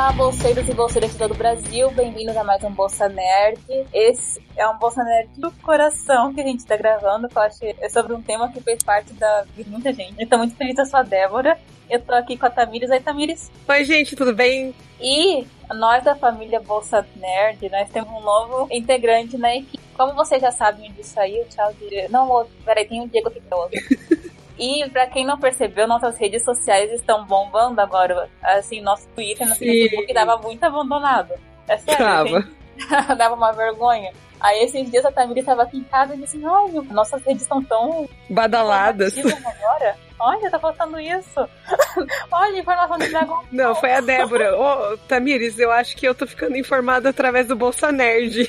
Olá, bolseiros e bolseiras de todo o Brasil, bem-vindos a mais um Bolsa Nerd. Esse é um Bolsa Nerd do coração que a gente tá gravando, que eu acho é sobre um tema que fez parte da vida de muita gente. Eu tô muito feliz, eu sou a Débora. Eu tô aqui com a Tamires. Oi, Tamires. Oi, gente, tudo bem? E nós da família Bolsa Nerd, nós temos um novo integrante na equipe. Como vocês já sabem disso aí, o tchau de... Não, peraí, tem um Diego aqui que é outro. E pra quem não percebeu, nossas redes sociais estão bombando agora. Assim, nosso Twitter, nosso Sim. Facebook dava muito abandonado. É sério. Dava. dava uma vergonha. Aí esses dias a Tamiri estava aqui em casa e disse, olha, nossas redes estão tão badaladas agora. Olha, tá faltando isso. olha, informação de Dragon Não, foi a Débora. Ô, oh, Tamires, eu acho que eu tô ficando informada através do Bolsa Nerd.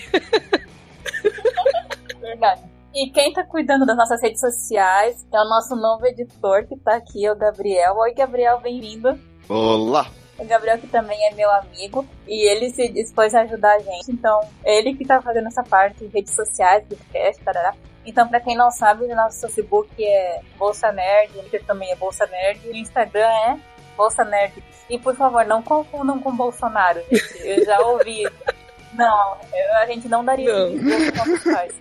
Verdade. E quem tá cuidando das nossas redes sociais é o nosso novo editor que tá aqui, o Gabriel. Oi, Gabriel, bem-vindo. Olá! O Gabriel, que também é meu amigo, e ele se dispôs a ajudar a gente. Então, ele que tá fazendo essa parte de redes sociais, podcast, tarará. Então, pra quem não sabe, o nosso Facebook é Bolsa Nerd, o Twitter também é Bolsa Nerd, e o Instagram é Bolsa Nerd. E, por favor, não confundam com Bolsonaro, gente. Eu já ouvi. não, a gente não daria não. esse nossos pais.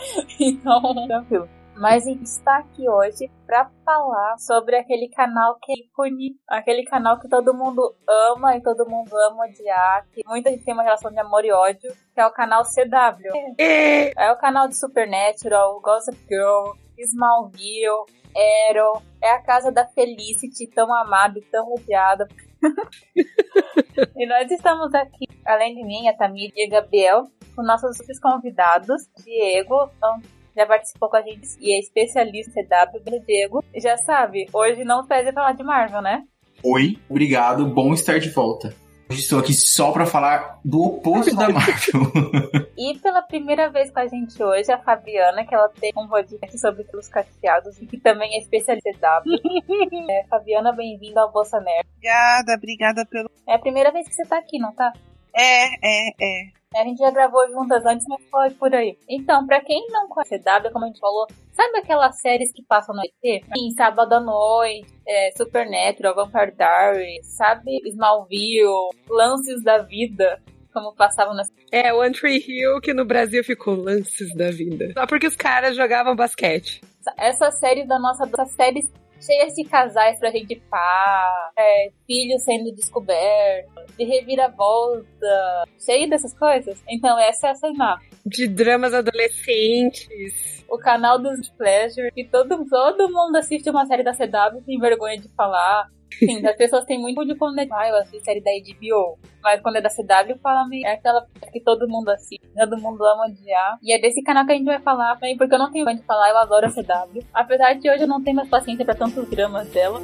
então, tranquilo. Mas está aqui hoje para falar sobre aquele canal que é ícone, aquele canal que todo mundo ama e todo mundo ama odiar, que muita gente tem uma relação de amor e ódio, que é o canal CW. É o canal de Supernatural, Gossip Girl, Smallville, Arrow, é a casa da Felicity, tão amada e tão odiada. e nós estamos aqui, além de mim, a Tamir e a Gabriel, com nossos convidados, Diego, então, já participou com a gente e é especialista em CW, Diego. Já sabe, hoje não pede falar de Marvel, né? Oi, obrigado, bom estar de volta. Hoje estou aqui só para falar do oposto da Marvel. e pela primeira vez com a gente hoje, a Fabiana, que ela tem um podcast sobre pelos cacheados e que também é especialista em CW. é, Fabiana, bem-vinda ao Bolsa Nerd. Obrigada, obrigada pelo. É a primeira vez que você tá aqui, não tá? É, é, é. A gente já gravou juntas antes, mas foi por aí. Então, pra quem não conhece CW, como a gente falou, sabe aquelas séries que passam no ET? Sim, Sábado à Noite, é, Supernatural, Vampire Diaries, sabe? Smallville, Lances da Vida como passavam nas. É, One Tree Hill, que no Brasil ficou lances da vida. Só porque os caras jogavam basquete. Essa série da nossa. Essas séries cheias de casais pra gente pá, é, filhos sendo descobertos, de reviravolta, cheio dessas coisas. Então essa é a sinopse. De dramas adolescentes. O canal dos Pleasure, que todo, todo mundo assiste uma série da CW sem vergonha de falar. Sim, as pessoas têm muito de quando é ah, eu assisto série da HBO. Mas quando é da CW, fala meio. É aquela que todo mundo assiste, todo mundo ama odiar. E é desse canal que a gente vai falar também, porque eu não tenho de falar, eu adoro a CW. Apesar de hoje eu não tenho mais paciência pra tantos dramas dela.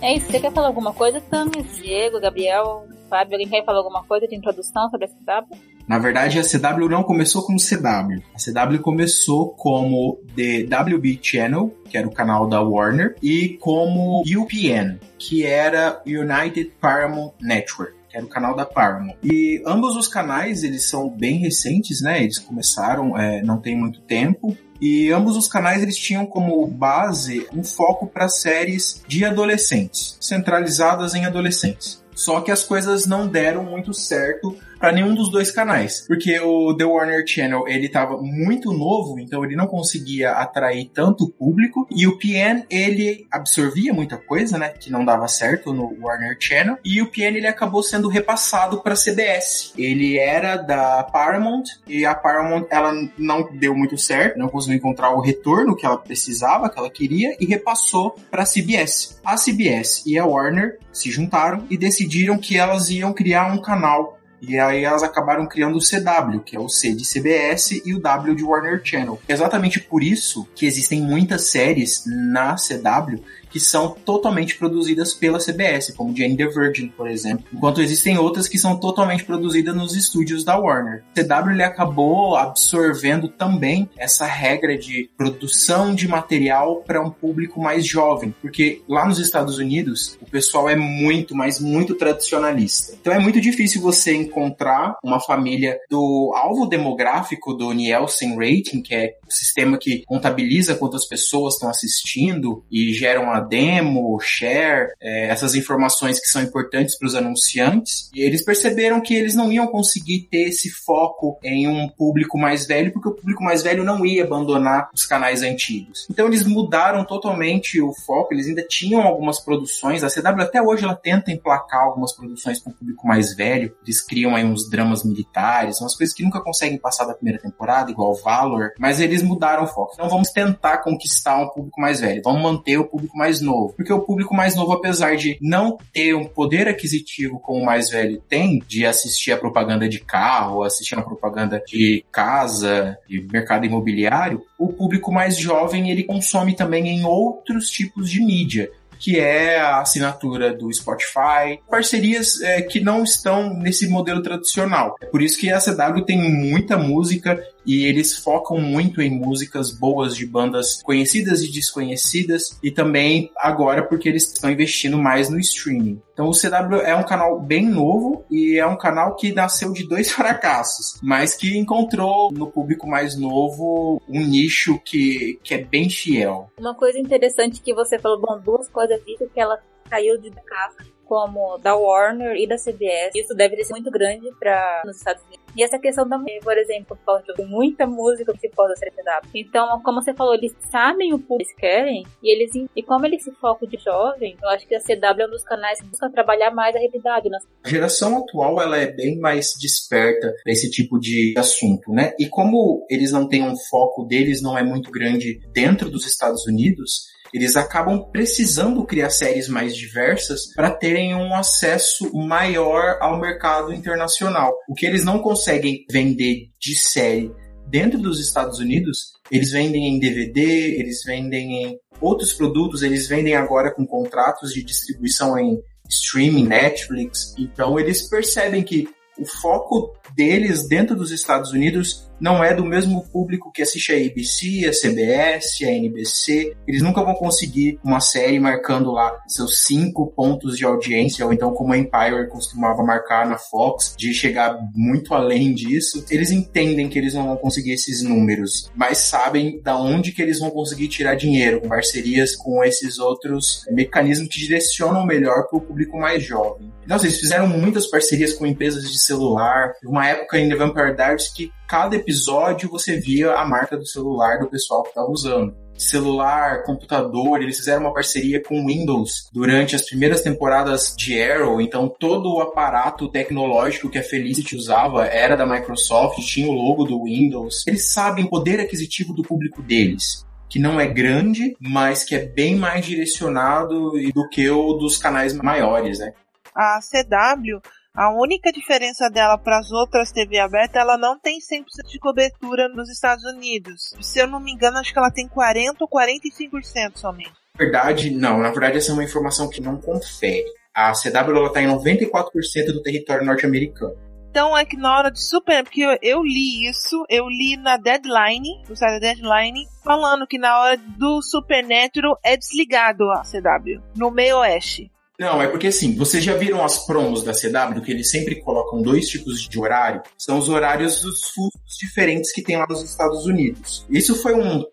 É isso, você quer falar alguma coisa, Tami? Diego, Gabriel, Fábio, alguém quer falar alguma coisa de introdução sobre a CW? Na verdade, a CW não começou como CW. A CW começou como The WB Channel, que era o canal da Warner, e como UPN, que era United Paramount Network que era o canal da Paramount. E ambos os canais, eles são bem recentes, né? Eles começaram, é, não tem muito tempo. E ambos os canais eles tinham como base um foco para séries de adolescentes, centralizadas em adolescentes. Só que as coisas não deram muito certo para nenhum dos dois canais, porque o The Warner Channel ele estava muito novo, então ele não conseguia atrair tanto público e o PN ele absorvia muita coisa, né, que não dava certo no Warner Channel e o PN ele acabou sendo repassado para CBS. Ele era da Paramount e a Paramount ela não deu muito certo, não conseguiu encontrar o retorno que ela precisava, que ela queria e repassou para CBS. A CBS e a Warner se juntaram e decidiram que elas iam criar um canal e aí elas acabaram criando o CW, que é o C de CBS e o W de Warner Channel. Exatamente por isso que existem muitas séries na CW que são totalmente produzidas pela CBS, como Jane the Virgin, por exemplo. Enquanto existem outras que são totalmente produzidas nos estúdios da Warner. O CW ele acabou absorvendo também essa regra de produção de material para um público mais jovem, porque lá nos Estados Unidos o pessoal é muito, mas muito tradicionalista. Então é muito difícil você encontrar uma família do alvo demográfico do Nielsen Rating, que é o sistema que contabiliza quantas pessoas estão assistindo e geram a demo, share, é, essas informações que são importantes para os anunciantes. E eles perceberam que eles não iam conseguir ter esse foco em um público mais velho, porque o público mais velho não ia abandonar os canais antigos. Então eles mudaram totalmente o foco, eles ainda tinham algumas produções, a CW até hoje ela tenta emplacar algumas produções para o público mais velho, eles criam aí uns dramas militares, umas coisas que nunca conseguem passar da primeira temporada, igual Valor, mas eles mudaram o foco. Então vamos tentar conquistar um público mais velho, vamos manter o público mais novo, porque o público mais novo, apesar de não ter um poder aquisitivo como o mais velho tem, de assistir a propaganda de carro, assistir a propaganda de casa, de mercado imobiliário, o público mais jovem ele consome também em outros tipos de mídia que é a assinatura do Spotify, parcerias é, que não estão nesse modelo tradicional. É por isso que a CW tem muita música e eles focam muito em músicas boas de bandas conhecidas e desconhecidas e também agora porque eles estão investindo mais no streaming. Então o CW é um canal bem novo e é um canal que nasceu de dois fracassos, mas que encontrou no público mais novo um nicho que, que é bem fiel. Uma coisa interessante que você falou, bom, duas coisas disso que ela caiu de casa como da Warner e da CBS. Isso deve ser muito grande para nos Estados Unidos. E essa questão também, por exemplo, tem muita música que pode ser CW. Então, como você falou, eles sabem o público que eles querem e eles e como eles se focam de jovem, eu acho que a CW é um dos canais que busca trabalhar mais a realidade. Né? A geração atual ela é bem mais desperta para esse tipo de assunto, né? E como eles não têm um foco deles não é muito grande dentro dos Estados Unidos, eles acabam precisando criar séries mais diversas para terem um acesso maior ao mercado internacional. O que eles não conseguem vender de série dentro dos Estados Unidos, eles vendem em DVD, eles vendem em outros produtos, eles vendem agora com contratos de distribuição em streaming, Netflix. Então eles percebem que o foco deles dentro dos Estados Unidos não é do mesmo público que assiste a ABC, a CBS, a NBC. Eles nunca vão conseguir uma série marcando lá seus cinco pontos de audiência, ou então como a Empire costumava marcar na Fox, de chegar muito além disso. Eles entendem que eles não vão conseguir esses números, mas sabem da onde que eles vão conseguir tirar dinheiro, com parcerias com esses outros mecanismos que direcionam melhor para o público mais jovem. Nossa, eles fizeram muitas parcerias com empresas de celular. Uma época em The Vampire Diaries que cada episódio você via a marca do celular do pessoal que estava usando. Celular, computador, eles fizeram uma parceria com Windows durante as primeiras temporadas de Arrow, então todo o aparato tecnológico que a Felicity usava era da Microsoft, tinha o logo do Windows. Eles sabem o poder aquisitivo do público deles que não é grande, mas que é bem mais direcionado do que o dos canais maiores, né? A CW a única diferença dela para as outras TV abertas, ela não tem 100% de cobertura nos Estados Unidos. Se eu não me engano, acho que ela tem 40 ou 45% somente. Na verdade, não. Na verdade, essa é uma informação que não confere. A CW está em 94% do território norte-americano. Então é que na hora de super, porque eu, eu, li isso, eu li na Deadline, no site da Deadline, falando que na hora do Supernatural é desligado a CW, no meio oeste. Não, é porque assim, vocês já viram as promos da CW, que eles sempre colocam dois tipos de horário? São os horários dos fusos diferentes que tem lá nos Estados Unidos. Isso foi um,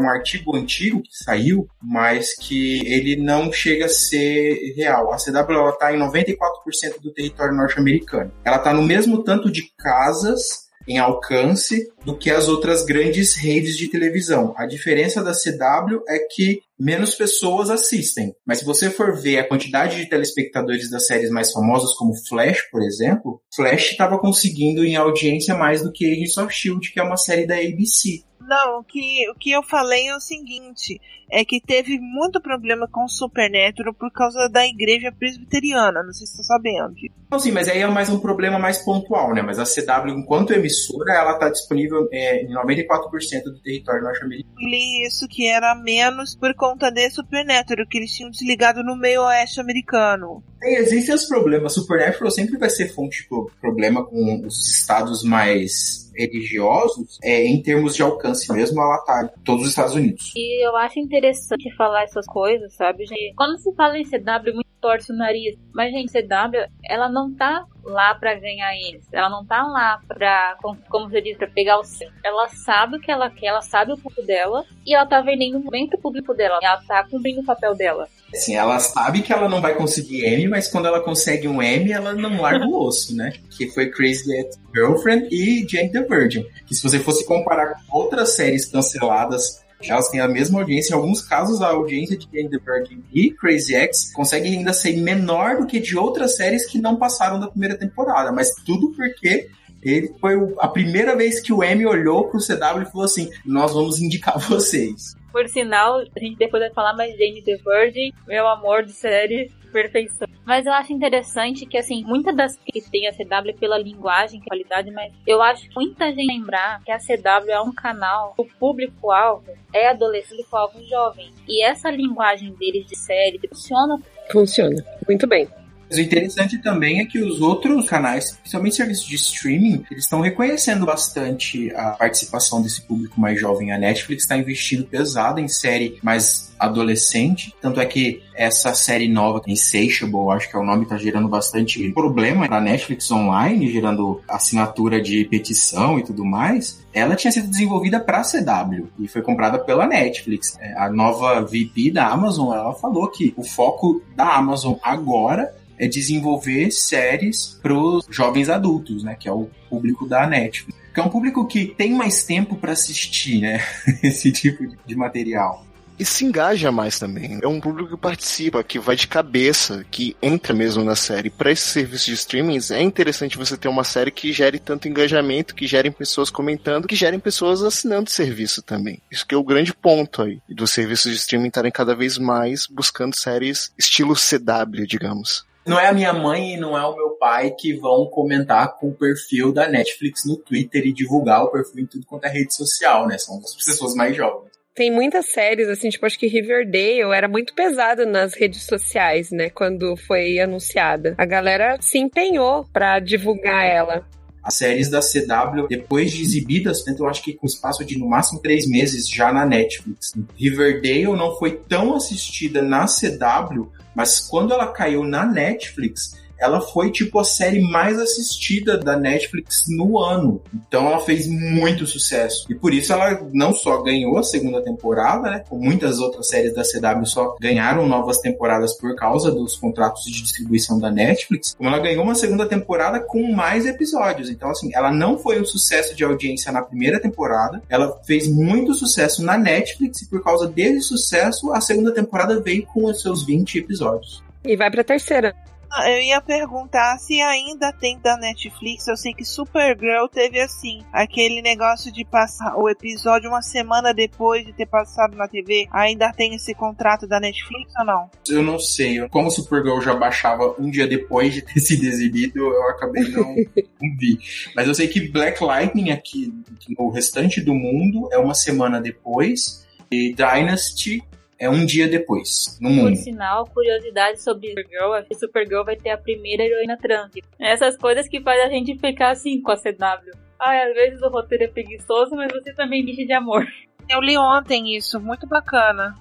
um artigo antigo que saiu, mas que ele não chega a ser real. A CW está em 94% do território norte-americano. Ela está no mesmo tanto de casas em alcance do que as outras grandes redes de televisão. A diferença da CW é que menos pessoas assistem. Mas se você for ver a quantidade de telespectadores das séries mais famosas, como Flash, por exemplo, Flash estava conseguindo em audiência mais do que Agents of S.H.I.E.L.D., que é uma série da ABC. Não, o que, o que eu falei é o seguinte: é que teve muito problema com o Supernatural por causa da igreja presbiteriana, não sei se você está sabendo. Não, sim, mas aí é mais um problema mais pontual, né? Mas a CW, enquanto emissora, ela está disponível é, em 94% do território norte-americano. Li isso que era menos por conta de Supernatural, que eles tinham desligado no meio oeste americano. Sim, existem os problemas. Supernatural sempre vai ser fonte de problema com os estados mais religiosos, é, em termos de alcance mesmo, ela tá em todos os Estados Unidos. E eu acho interessante falar essas coisas, sabe? Quando se fala em CW, torce o nariz. Mas, gente, CW, ela não tá lá para ganhar eles. Ela não tá lá pra, como você disse, pra pegar o seu. Ela sabe o que ela quer, ela sabe o público dela e ela tá vendendo muito o público dela. Ela tá cumprindo o papel dela. Assim, ela sabe que ela não vai conseguir M, mas quando ela consegue um M, ela não larga o osso, né? Que foi Crazy Ex-Girlfriend e Jane the Virgin. Que se você fosse comparar com outras séries canceladas elas têm a mesma audiência. Em alguns casos, a audiência de Jane the Virgin e Crazy X consegue ainda ser menor do que de outras séries que não passaram da primeira temporada. Mas tudo porque ele foi a primeira vez que o Emmy olhou pro CW e falou assim: Nós vamos indicar vocês. Por sinal, a gente depois vai falar mais Jane the Virgin, meu amor de série, perfeição. Mas eu acho interessante que, assim, muitas das que tem a CW pela linguagem, qualidade, mas eu acho que muita gente lembrar que a CW é um canal, o público-alvo é adolescente, público-alvo jovem. E essa linguagem deles de série funciona. Funciona. Muito bem. Mas o interessante também é que os outros canais, principalmente serviços de streaming, eles estão reconhecendo bastante a participação desse público mais jovem. A Netflix está investindo pesado em série mais adolescente, tanto é que essa série nova, Insatiable, acho que é o nome, tá gerando bastante problema na Netflix online, gerando assinatura de petição e tudo mais. Ela tinha sido desenvolvida para CW e foi comprada pela Netflix. É, a nova VP da Amazon, ela falou que o foco da Amazon agora é desenvolver séries para os jovens adultos, né? Que é o público da Netflix. Que é um público que tem mais tempo para assistir, né? Esse tipo de material e se engaja mais também. É um público que participa, que vai de cabeça, que entra mesmo na série. Para esse serviço de streaming, é interessante você ter uma série que gere tanto engajamento, que gerem pessoas comentando, que gerem pessoas assinando o serviço também. Isso que é o grande ponto aí dos serviços de streaming estarem cada vez mais buscando séries estilo CW, digamos não é a minha mãe e não é o meu pai que vão comentar com o perfil da Netflix no Twitter e divulgar o perfil em tudo quanto é rede social, né? São as pessoas mais jovens. Tem muitas séries, assim, tipo, acho que Riverdale era muito pesado nas redes sociais, né? Quando foi anunciada. A galera se empenhou para divulgar ela as séries da CW, depois de exibidas, eu acho que com espaço de no máximo três meses já na Netflix. Riverdale não foi tão assistida na CW, mas quando ela caiu na Netflix, ela foi tipo a série mais assistida da Netflix no ano. Então ela fez muito sucesso. E por isso ela não só ganhou a segunda temporada, né? Como muitas outras séries da CW só ganharam novas temporadas por causa dos contratos de distribuição da Netflix, como ela ganhou uma segunda temporada com mais episódios. Então, assim, ela não foi um sucesso de audiência na primeira temporada, ela fez muito sucesso na Netflix e por causa desse sucesso, a segunda temporada veio com os seus 20 episódios. E vai pra terceira. Ah, eu ia perguntar se ainda tem da Netflix. Eu sei que Supergirl teve assim, aquele negócio de passar o episódio uma semana depois de ter passado na TV. Ainda tem esse contrato da Netflix ou não? Eu não sei. Como Supergirl já baixava um dia depois de ter sido exibido, eu acabei não, não vi. Mas eu sei que Black Lightning aqui no restante do mundo é uma semana depois. E Dynasty é um dia depois, no mundo. Por sinal, curiosidade sobre Supergirl, a Supergirl vai ter a primeira heroína trans. Essas coisas que fazem a gente ficar assim com a CW. Ai, às vezes o roteiro é preguiçoso, mas você também bicha de amor. Eu li ontem isso, muito bacana.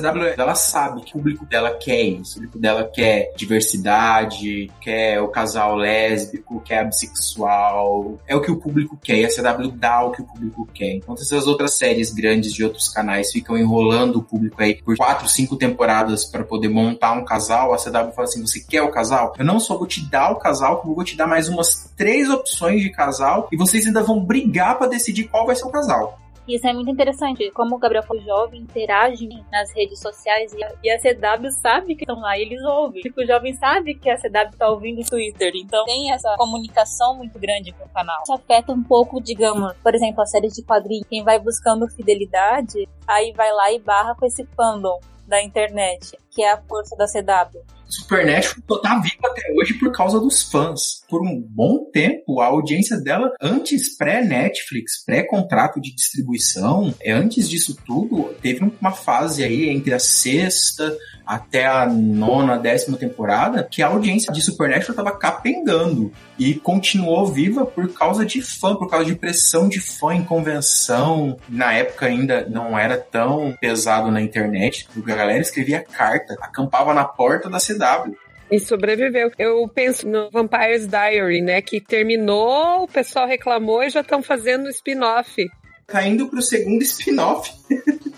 CW, ela sabe que o público dela quer isso. O público dela quer diversidade, quer o casal lésbico, quer bissexual. É o que o público quer e a CW dá o que o público quer. Enquanto essas outras séries grandes de outros canais ficam enrolando o público aí por quatro, cinco temporadas para poder montar um casal, a CW fala assim: você quer o casal? Eu não só vou te dar o casal, como vou te dar mais umas três opções de casal e vocês ainda vão brigar para decidir qual vai ser o casal. Isso é muito interessante, como o Gabriel foi jovem, interage nas redes sociais e a, CW sabe que estão lá, eles ouvem. Tipo, o jovem sabe que a CW está ouvindo o Twitter, então tem essa comunicação muito grande com o canal. Isso afeta um pouco, digamos, por exemplo, a série de quadrinhos. Quem vai buscando fidelidade, aí vai lá e barra com esse fandom da internet, que é a força da CW. Supernatural tá viva até hoje por causa dos fãs. Por um bom tempo, a audiência dela, antes pré-Netflix, pré-contrato de distribuição, é, antes disso tudo, teve uma fase aí entre a sexta até a nona, décima temporada, que a audiência de Supernatural estava capengando e continuou viva por causa de fã, por causa de pressão de fã em convenção. Na época ainda não era tão pesado na internet, porque a galera escrevia carta, acampava na porta da CW E sobreviveu. Eu penso no Vampire's Diary, né? Que terminou, o pessoal reclamou e já estão fazendo spin-off. Tá indo pro segundo spin-off.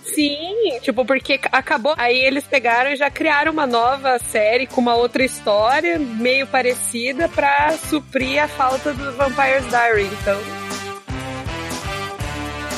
Sim, tipo, porque acabou. Aí eles pegaram e já criaram uma nova série com uma outra história, meio parecida, pra suprir a falta do Vampire's Diary. Então.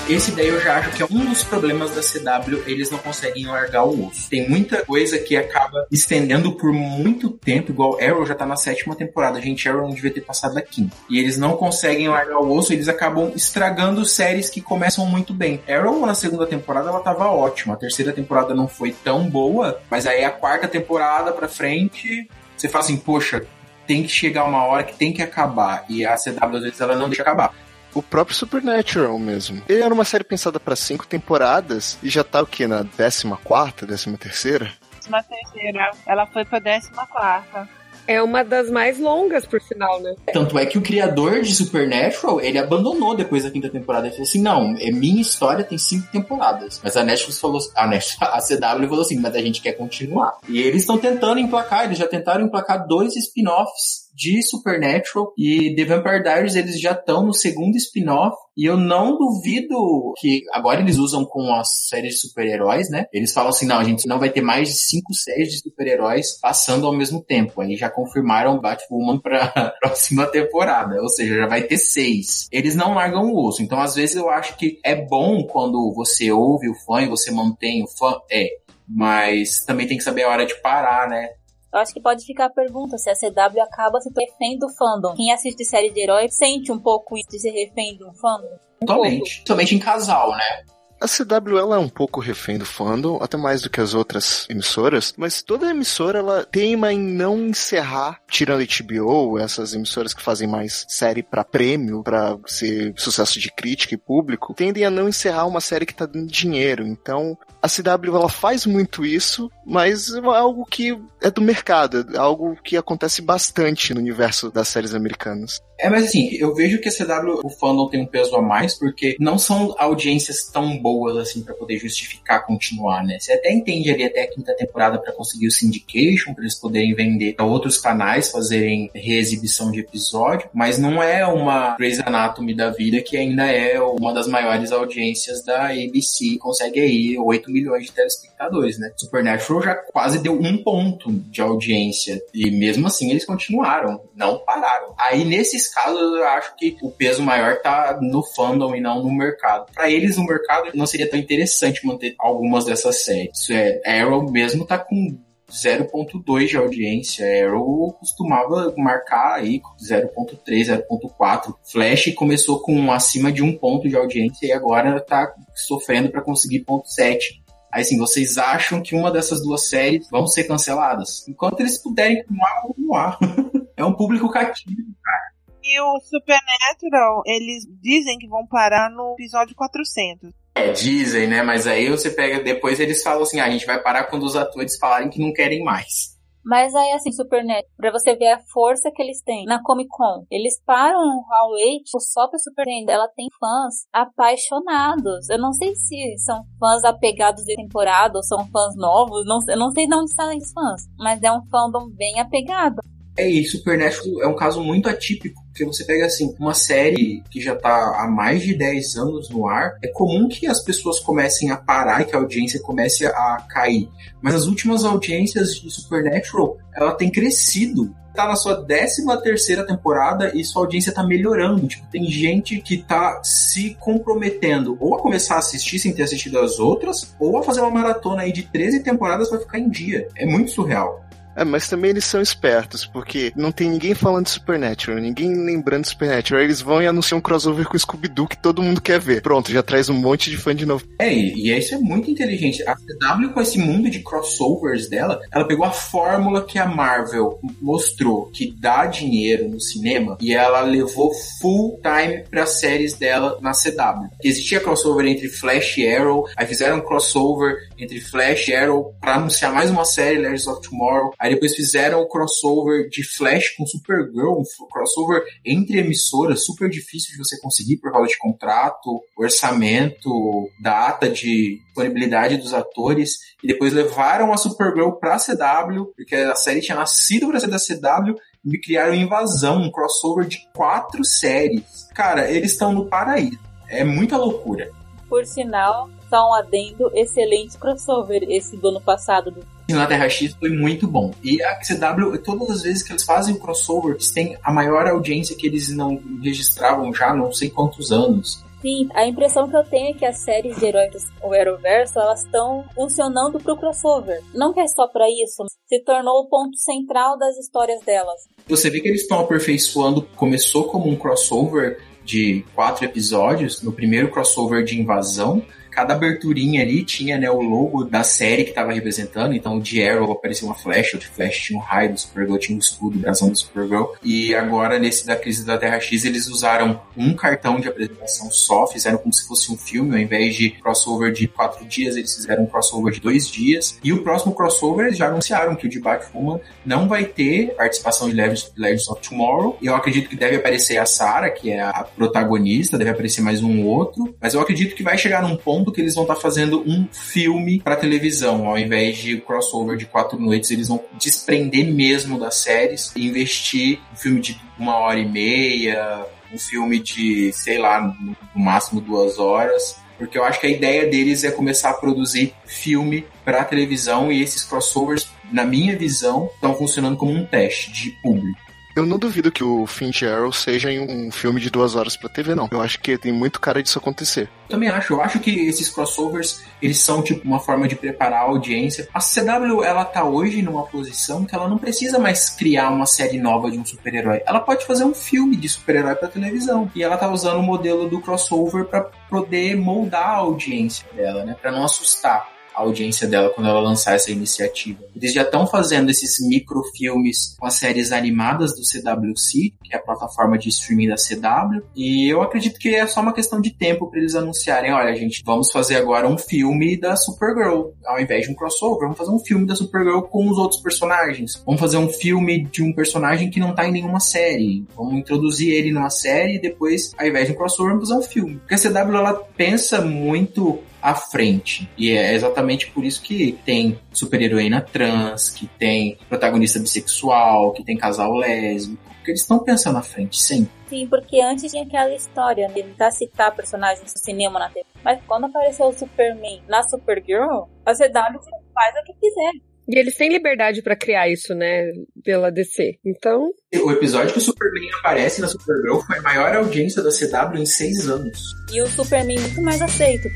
Esse daí eu já acho que é um dos problemas da CW, eles não conseguem largar o osso. Tem muita coisa que acaba estendendo por muito tempo, igual Arrow já tá na sétima temporada. Gente, Arrow não devia ter passado da quinta. E eles não conseguem largar o osso, eles acabam estragando séries que começam muito bem. Arrow na segunda temporada ela tava ótima, a terceira temporada não foi tão boa, mas aí a quarta temporada pra frente, você fala assim, poxa, tem que chegar uma hora que tem que acabar. E a CW às vezes ela não deixa acabar o próprio Supernatural mesmo. Ele era uma série pensada para cinco temporadas e já tá o que? Na décima quarta, décima terceira? Décima terceira. Ela foi pra décima quarta. É uma das mais longas, por sinal, né? Tanto é que o criador de Supernatural, ele abandonou depois da quinta temporada. Ele falou assim, não, é minha história tem cinco temporadas. Mas a Netflix falou, a, Netflix, a CW falou assim, mas a gente quer continuar. E eles estão tentando emplacar, eles já tentaram emplacar dois spin-offs de Supernatural e The Vampire Diaries eles já estão no segundo spin-off e eu não duvido que agora eles usam com as séries de super-heróis, né? Eles falam assim, não, a gente não vai ter mais de cinco séries de super-heróis passando ao mesmo tempo. Aí já confirmaram Batwoman pra próxima temporada, ou seja, já vai ter seis. Eles não largam o osso, então às vezes eu acho que é bom quando você ouve o fã e você mantém o fã, é, mas também tem que saber a hora de parar, né? Eu acho que pode ficar a pergunta se a CW acaba se refém do fandom. Quem assiste série de herói sente um pouco isso de ser refém do fandom? Um Totalmente. Somente em casal, né? A CW ela é um pouco refém do fandom, até mais do que as outras emissoras, mas toda emissora ela teima em não encerrar, tirando HBO, essas emissoras que fazem mais série para prêmio, para ser sucesso de crítica e público, tendem a não encerrar uma série que tá dando dinheiro. Então, a CW ela faz muito isso, mas é algo que é do mercado, é algo que acontece bastante no universo das séries americanas. É, mas assim, eu vejo que a CW, o fandom tem um peso a mais, porque não são audiências tão boas assim para poder justificar continuar, né? Você até entende ali até a quinta temporada para conseguir o syndication, para eles poderem vender para outros canais, fazerem reexibição de episódio, mas não é uma Grey's Anatomy da vida que ainda é uma das maiores audiências da ABC, consegue aí 8 milhões de telespectadores, né? Supernatural já quase deu um ponto de audiência e mesmo assim eles continuaram, não pararam. Aí nesses casos, eu acho que o peso maior tá no fandom e não no mercado. Para eles, no mercado, não seria tão interessante manter algumas dessas séries. É, Arrow mesmo tá com 0.2 de audiência. Arrow costumava marcar aí 0.3, 0.4. Flash começou com acima de um ponto de audiência e agora tá sofrendo para conseguir ponto 7. Aí assim, vocês acham que uma dessas duas séries vão ser canceladas? Enquanto eles puderem continuar, continuar. é um público cativo, cara. E o Supernatural, eles dizem que vão parar no episódio 400. É, dizem, né? Mas aí você pega, depois eles falam assim, ah, a gente vai parar quando os atores falarem que não querem mais. Mas aí, assim, Supernatural, pra você ver a força que eles têm na Comic Con, eles param Hall 8 só pra Supernatural. Ela tem fãs apaixonados. Eu não sei se são fãs apegados de temporada ou são fãs novos. Não, eu não sei de onde saem os fãs. Mas é um fandom bem apegado. É, e Supernatural é um caso muito atípico, porque você pega assim, uma série que já tá há mais de 10 anos no ar, é comum que as pessoas comecem a parar e que a audiência comece a cair. Mas as últimas audiências de Supernatural, ela tem crescido tá na sua 13 terceira temporada e sua audiência tá melhorando. Tipo, tem gente que tá se comprometendo ou a começar a assistir sem ter assistido as outras, ou a fazer uma maratona aí de 13 temporadas vai ficar em dia. É muito surreal. É, mas também eles são espertos, porque não tem ninguém falando de Supernatural, ninguém lembrando de Supernatural. Eles vão e anunciam um crossover com o Scooby-Doo que todo mundo quer ver. Pronto, já traz um monte de fã de novo. É, e isso é muito inteligente. A CW, com esse mundo de crossovers dela, ela pegou a fórmula que a Marvel mostrou que dá dinheiro no cinema e ela levou full time para séries dela na CW. Existia crossover entre Flash e Arrow, aí fizeram um crossover entre Flash e Arrow para anunciar mais uma série, Legends of Tomorrow. Aí Aí depois fizeram o crossover de Flash com Supergirl, um crossover entre emissoras, super difícil de você conseguir por causa de contrato, orçamento, data de disponibilidade dos atores. E depois levaram a Supergirl pra CW, porque a série tinha nascido pra ser da CW, e criaram Invasão, um crossover de quatro séries. Cara, eles estão no paraíso. É muita loucura. Por sinal, só um adendo, excelente crossover esse do ano passado. Do... Na Terra X foi muito bom. E a CW, todas as vezes que eles fazem o crossover, eles têm a maior audiência que eles não registravam já não sei quantos anos. Sim, a impressão que eu tenho é que as séries de heróis do Arrowverso, elas estão funcionando pro crossover. Não que é só para isso, se tornou o ponto central das histórias delas. Você vê que eles estão aperfeiçoando, começou como um crossover de quatro episódios, no primeiro crossover de invasão, cada aberturinha ali tinha né, o logo da série que estava representando. Então, de Arrow aparecia uma flecha, o Flash tinha um raio do Supergirl, tinha um escudo, o brasão do Supergirl. E agora, nesse da crise da Terra X, eles usaram um cartão de apresentação só, fizeram como se fosse um filme, ao invés de crossover de quatro dias, eles fizeram um crossover de dois dias. E o próximo crossover, eles já anunciaram que o de Batwoman não vai ter participação de Legends, of Tomorrow. Eu acredito que deve aparecer a Sarah, que é a protagonista, deve aparecer mais um outro. Mas eu acredito que vai chegar num ponto que eles vão estar tá fazendo um filme para televisão, ao invés de crossover de quatro noites, eles vão desprender mesmo das séries e investir um filme de uma hora e meia, um filme de, sei lá, no máximo duas horas. Porque eu acho que a ideia deles é começar a produzir filme para televisão e esses crossovers, na minha visão, estão funcionando como um teste de público. Eu não duvido que o Finch Arrow seja um filme de duas horas pra TV, não. Eu acho que tem muito cara disso acontecer. Também acho. Eu acho que esses crossovers, eles são tipo uma forma de preparar a audiência. A CW, ela tá hoje numa posição que ela não precisa mais criar uma série nova de um super-herói. Ela pode fazer um filme de super-herói pra televisão. E ela tá usando o modelo do crossover para poder moldar a audiência dela, né? Pra não assustar a audiência dela quando ela lançar essa iniciativa. Eles já estão fazendo esses microfilmes com as séries animadas do CWC, que é a plataforma de streaming da CW, e eu acredito que é só uma questão de tempo para eles anunciarem, olha, gente, vamos fazer agora um filme da Supergirl, ao invés de um crossover, vamos fazer um filme da Supergirl com os outros personagens. Vamos fazer um filme de um personagem que não tá em nenhuma série. Vamos introduzir ele numa série e depois, ao invés de um crossover, vamos fazer um filme. Porque a CW ela pensa muito à frente. E é exatamente por isso que tem super-heroína trans, que tem protagonista bissexual, que tem casal lésbico. Porque eles estão pensando à frente, sempre. Sim, porque antes tinha aquela história de tentar citar personagens do cinema na TV. Mas quando apareceu o Superman na Supergirl, a CW faz o que quiser. E eles têm liberdade para criar isso, né, pela DC. Então. O episódio que o Superman aparece na Supergirl foi a maior audiência da CW em seis anos. E o Superman muito mais aceito.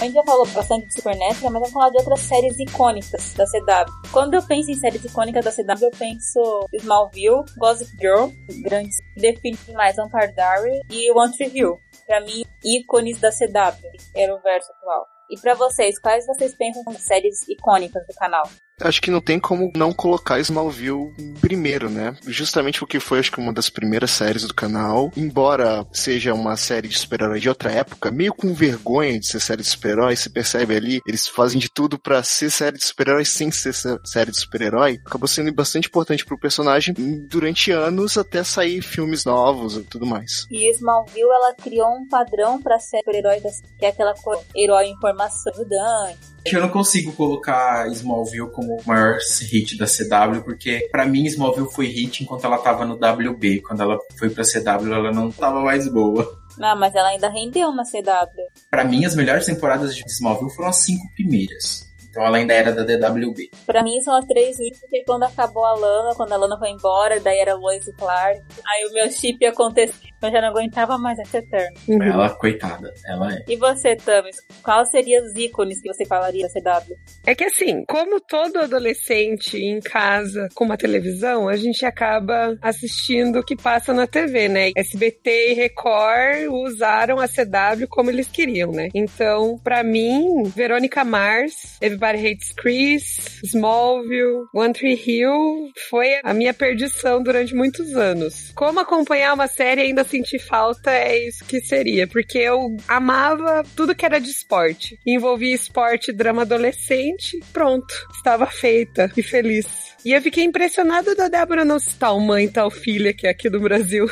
A gente já falou bastante de Supernatural, mas vamos falar de outras séries icônicas da CW. Quando eu penso em séries icônicas da CW, eu penso Smallville, Gossip Girl, grandes, definem mais Vampire Diary e One Tree Hill. Pra mim, ícones da CW, era o verso atual. E para vocês, quais vocês pensam como séries icônicas do canal? Acho que não tem como não colocar Smallville primeiro, né? Justamente porque foi, acho que, uma das primeiras séries do canal. Embora seja uma série de super-herói de outra época, meio com vergonha de ser série de super-herói, se percebe ali, eles fazem de tudo para ser série de super-herói sem ser série de super-herói. Acabou sendo bastante importante pro personagem durante anos até sair filmes novos e tudo mais. E Smallville, ela criou um padrão para ser super-herói, que é aquela herói em formação ajudante eu não consigo colocar Smallville como o maior hit da CW, porque para mim Smallville foi hit enquanto ela tava no WB. Quando ela foi pra CW, ela não tava mais boa. Não, mas ela ainda rendeu na CW. Para mim, as melhores temporadas de Smallville foram as cinco primeiras. Então ela ainda era da DWB. Pra mim são as três últimas, porque quando acabou a Lana, quando a Lana foi embora, daí era Lois e Clark. Aí o meu chip aconteceu. Eu já não aguentava mais essa Eterna. Uhum. Ela, coitada, ela é. E você, Tamis? Qual seriam os ícones que você falaria da CW? É que assim, como todo adolescente em casa com uma televisão, a gente acaba assistindo o que passa na TV, né? SBT e Record usaram a CW como eles queriam, né? Então, para mim, Verônica Mars, Everybody Hates Chris, Smallville, One Tree Hill foi a minha perdição durante muitos anos. Como acompanhar uma série ainda sentir falta, é isso que seria. Porque eu amava tudo que era de esporte. Envolvia esporte, drama adolescente, pronto. Estava feita e feliz. E eu fiquei impressionada da Débora não citar o mãe tal filha que é aqui do Brasil.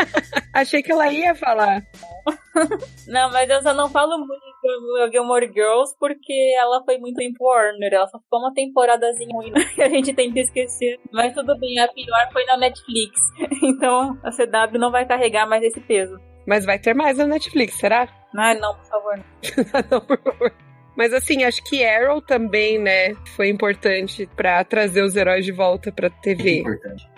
Achei que ela ia falar. não, mas eu só não falo muito do Gilmore Girls porque ela foi muito tempo Warner. Ela só ficou uma temporadazinha ruim que a gente tem que esquecer. Mas tudo bem, a pior foi na Netflix. Então a CW não vai carregar mais esse peso. Mas vai ter mais na Netflix, será? Ah, não, por favor. não, por favor. Mas assim, acho que Arrow também, né, foi importante para trazer os heróis de volta pra TV.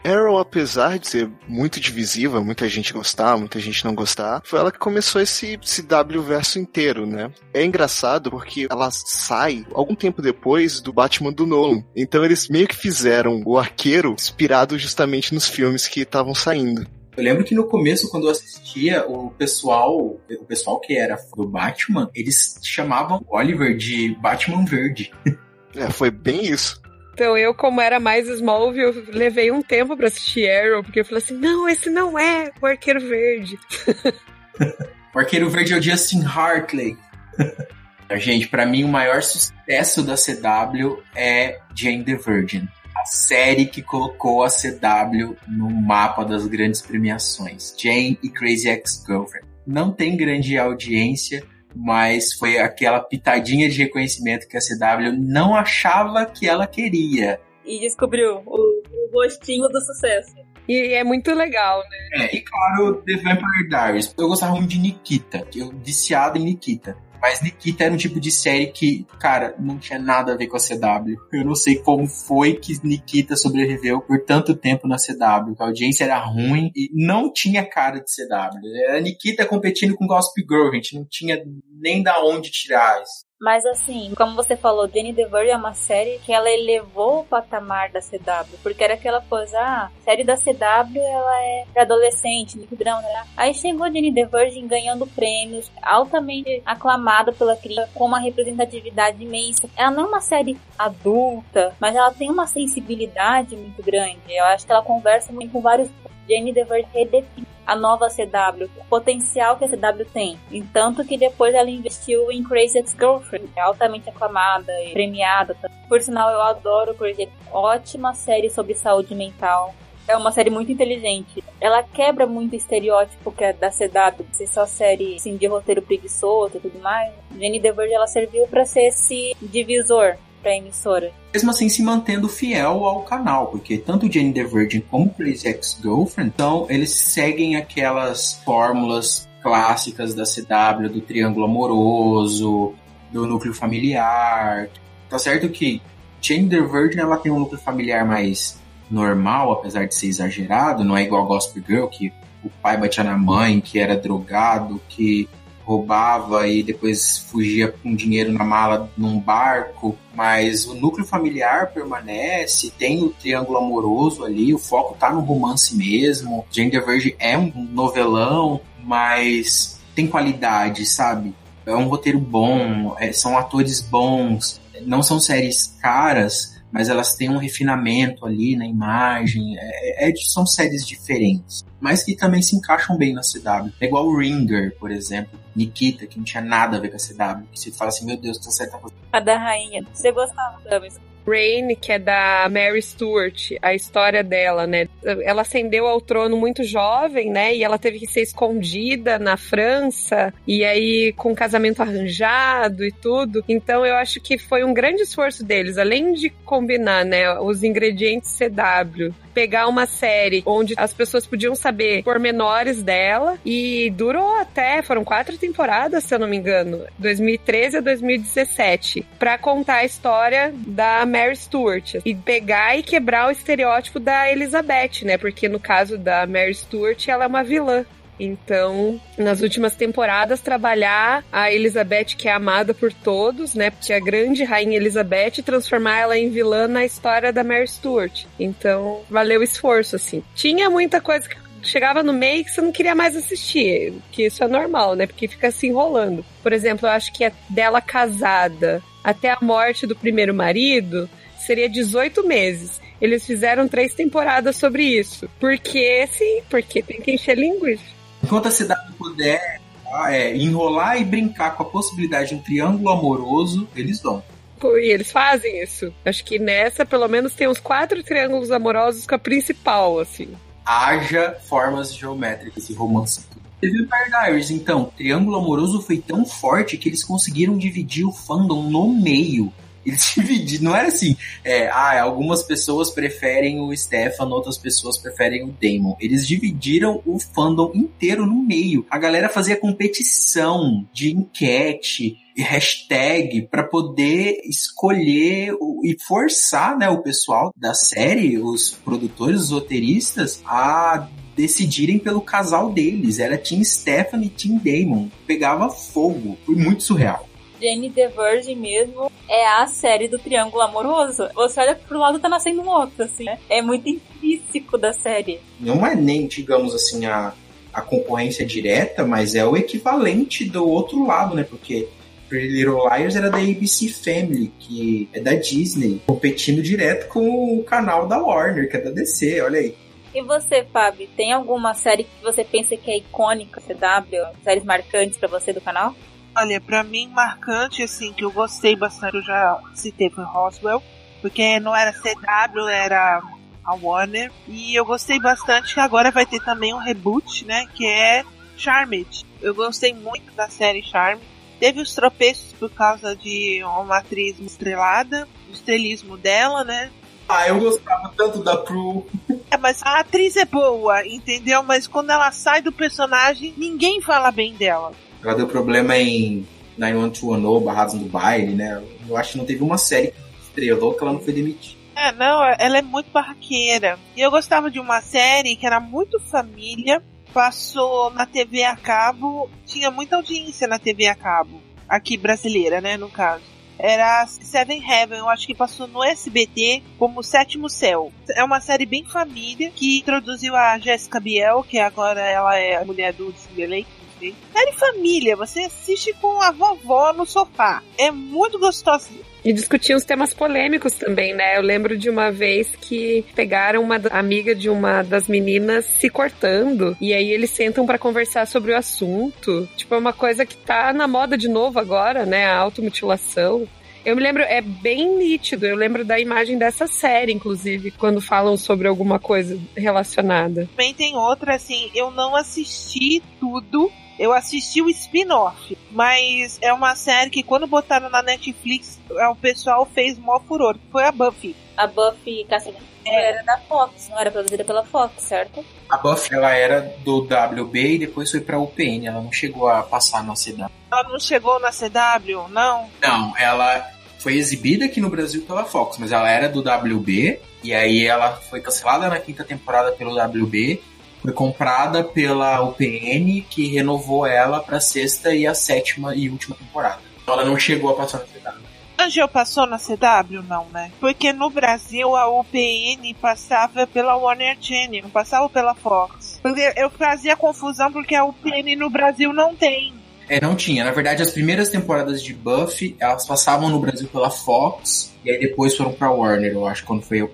É Arrow, apesar de ser muito divisiva, muita gente gostar, muita gente não gostar, foi ela que começou esse CW verso inteiro, né? É engraçado porque ela sai algum tempo depois do Batman do Nolan. Então eles meio que fizeram o arqueiro inspirado justamente nos filmes que estavam saindo. Eu lembro que no começo, quando eu assistia, o pessoal, o pessoal que era do Batman, eles chamavam Oliver de Batman Verde. É, foi bem isso. Então eu, como era mais Smallville, levei um tempo para assistir Arrow, porque eu falei assim, não, esse não é o Arqueiro Verde. o Arqueiro Verde é o Justin Hartley. Gente, para mim o maior sucesso da CW é Jane the Virgin série que colocou a CW no mapa das grandes premiações. Jane e Crazy Ex-Girlfriend. Não tem grande audiência, mas foi aquela pitadinha de reconhecimento que a CW não achava que ela queria. E descobriu o, o rostinho do sucesso. E é muito legal, né? É, e claro, The Vampire Diaries. Eu gostava muito de Nikita, eu viciado em Nikita. Mas Nikita era um tipo de série que, cara, não tinha nada a ver com a CW. Eu não sei como foi que Nikita sobreviveu por tanto tempo na CW. A audiência era ruim e não tinha cara de CW. Era Nikita competindo com Gossip Girl, gente. Não tinha nem da onde tirar isso. Mas assim, como você falou, Danny DeVere é uma série que ela elevou o patamar da CW, porque era aquela coisa, ah, a série da CW ela é para adolescente, muito drama, né? Aí chegou Danny DeVere ganhando prêmios, altamente aclamada pela crítica, com uma representatividade imensa. Ela não é uma série adulta, mas ela tem uma sensibilidade muito grande. Eu acho que ela conversa muito com vários Jane DeVere redefine a nova CW, o potencial que a CW tem. E tanto que depois ela investiu em Crazy Ex-Girlfriend, é altamente aclamada e premiada. Por sinal, eu adoro Crazy Ótima série sobre saúde mental. É uma série muito inteligente. Ela quebra muito o estereótipo que é da CW, ser só série assim, de roteiro preguiçoso e tudo mais. Jenny DeVerge ela serviu para ser esse divisor pra emissora. Mesmo assim, se mantendo fiel ao canal, porque tanto Jane the Virgin como Crazy Ex-Girlfriend, então, eles seguem aquelas fórmulas clássicas da CW, do triângulo amoroso, do núcleo familiar. Tá certo que Jane the Virgin ela tem um núcleo familiar mais normal, apesar de ser exagerado, não é igual Gospel Girl, que o pai batia na mãe, que era drogado, que roubava e depois fugia com dinheiro na mala num barco, mas o núcleo familiar permanece, tem o triângulo amoroso ali, o foco tá no romance mesmo. Gender Verge é um novelão, mas tem qualidade, sabe? É um roteiro bom, é, são atores bons, não são séries caras, mas elas têm um refinamento ali na imagem. É, é, são séries diferentes, mas que também se encaixam bem na CW. É igual o Ringer, por exemplo, Nikita, que não tinha nada a ver com a CW, que você fala assim, meu Deus, tá certa A da rainha. Você gostava também? Rain, que é da Mary Stuart, a história dela, né? Ela ascendeu ao trono muito jovem, né? E ela teve que ser escondida na França, e aí com casamento arranjado e tudo. Então eu acho que foi um grande esforço deles, além de combinar, né, os ingredientes CW pegar uma série onde as pessoas podiam saber pormenores dela e durou até, foram quatro temporadas, se eu não me engano, 2013 a 2017, para contar a história da Mary Stuart e pegar e quebrar o estereótipo da Elizabeth, né? Porque no caso da Mary Stuart, ela é uma vilã. Então, nas últimas temporadas, trabalhar a Elizabeth, que é amada por todos, né? Porque a grande rainha Elizabeth, transformar ela em vilã na história da Mary Stuart. Então, valeu o esforço, assim. Tinha muita coisa que chegava no meio que você não queria mais assistir, que isso é normal, né? Porque fica se enrolando. Por exemplo, eu acho que é dela casada até a morte do primeiro marido seria 18 meses. Eles fizeram três temporadas sobre isso. Porque, sim, porque tem que encher linguiça. Enquanto a CW puder ah, é, enrolar e brincar com a possibilidade de um triângulo amoroso, eles vão. Pô, E eles fazem isso. Acho que nessa, pelo menos, tem uns quatro triângulos amorosos com a principal, assim. Haja formas geométricas e romance. The Vampire Diaries, então, o triângulo amoroso foi tão forte que eles conseguiram dividir o fandom no meio. Eles dividiram, não era assim, é, ah, algumas pessoas preferem o Stefan, outras pessoas preferem o Damon. Eles dividiram o fandom inteiro no meio. A galera fazia competição de enquete, e hashtag para poder escolher e forçar, né, o pessoal da série, os produtores, os roteiristas a decidirem pelo casal deles. Era Team Stephanie e Team Damon. Pegava fogo. Foi muito surreal. Jane the Virgin mesmo é a série do triângulo amoroso. Você olha pro lado tá nascendo um outro, assim, né? É muito intrínseco da série. Não é nem, digamos assim, a, a concorrência direta, mas é o equivalente do outro lado, né? Porque Pretty Little Liars era da ABC Family, que é da Disney, competindo direto com o canal da Warner, que é da DC, olha aí. E você, Fábio, tem alguma série que você pensa que é icônica, CW, séries marcantes pra você do canal? Olha, pra mim, marcante, assim, que eu gostei bastante, eu já citei, foi Roswell, porque não era CW, era a Warner, e eu gostei bastante que agora vai ter também um reboot, né, que é Charmed. Eu gostei muito da série Charmed. Teve os tropeços por causa de uma atriz estrelada, o estrelismo dela, né, Ah, eu gostava tanto da Prue. É, mas a atriz é boa, entendeu? Mas quando ela sai do personagem, ninguém fala bem dela. Ela deu problema em 91210, Barrados no Baile, né? Eu acho que não teve uma série que estrelou que ela não foi demitida. É, não, ela é muito barraqueira. E eu gostava de uma série que era muito família, passou na TV a cabo, tinha muita audiência na TV a cabo, aqui brasileira, né, no caso. Era Seven Heaven, eu acho que passou no SBT como Sétimo Céu. É uma série bem família que introduziu a Jessica Biel, que agora ela é a mulher do Timberlake. Sei. Série família, você assiste com a vovó no sofá. É muito gostoso. E discutiam os temas polêmicos também, né? Eu lembro de uma vez que pegaram uma amiga de uma das meninas se cortando e aí eles sentam pra conversar sobre o assunto. Tipo, é uma coisa que tá na moda de novo agora, né? A automutilação. Eu me lembro, é bem nítido. Eu lembro da imagem dessa série, inclusive, quando falam sobre alguma coisa relacionada. Também tem outra, assim, eu não assisti tudo. Eu assisti o spin-off, mas é uma série que quando botaram na Netflix, é, o pessoal fez mó furor. que Foi a Buffy. A Buffy Caçadora era da Fox, não era produzida pela Fox, certo? A Buffy, ela era do WB e depois foi pra UPN. Ela não chegou a passar na CW. Ela não chegou na CW, não? Não, ela foi exibida aqui no Brasil pela Fox, mas ela era do WB e aí ela foi cancelada na quinta temporada pelo WB, foi comprada pela UPN que renovou ela pra sexta e a sétima e última temporada. Então ela não chegou a passar na CW. Angel passou na CW, não, né? Porque no Brasil a UPN passava pela Warner Channel, não passava pela Fox. Porque eu fazia confusão porque a UPN no Brasil não tem. É, não tinha. Na verdade, as primeiras temporadas de Buffy, elas passavam no Brasil pela Fox e aí depois foram pra Warner, eu acho, quando foi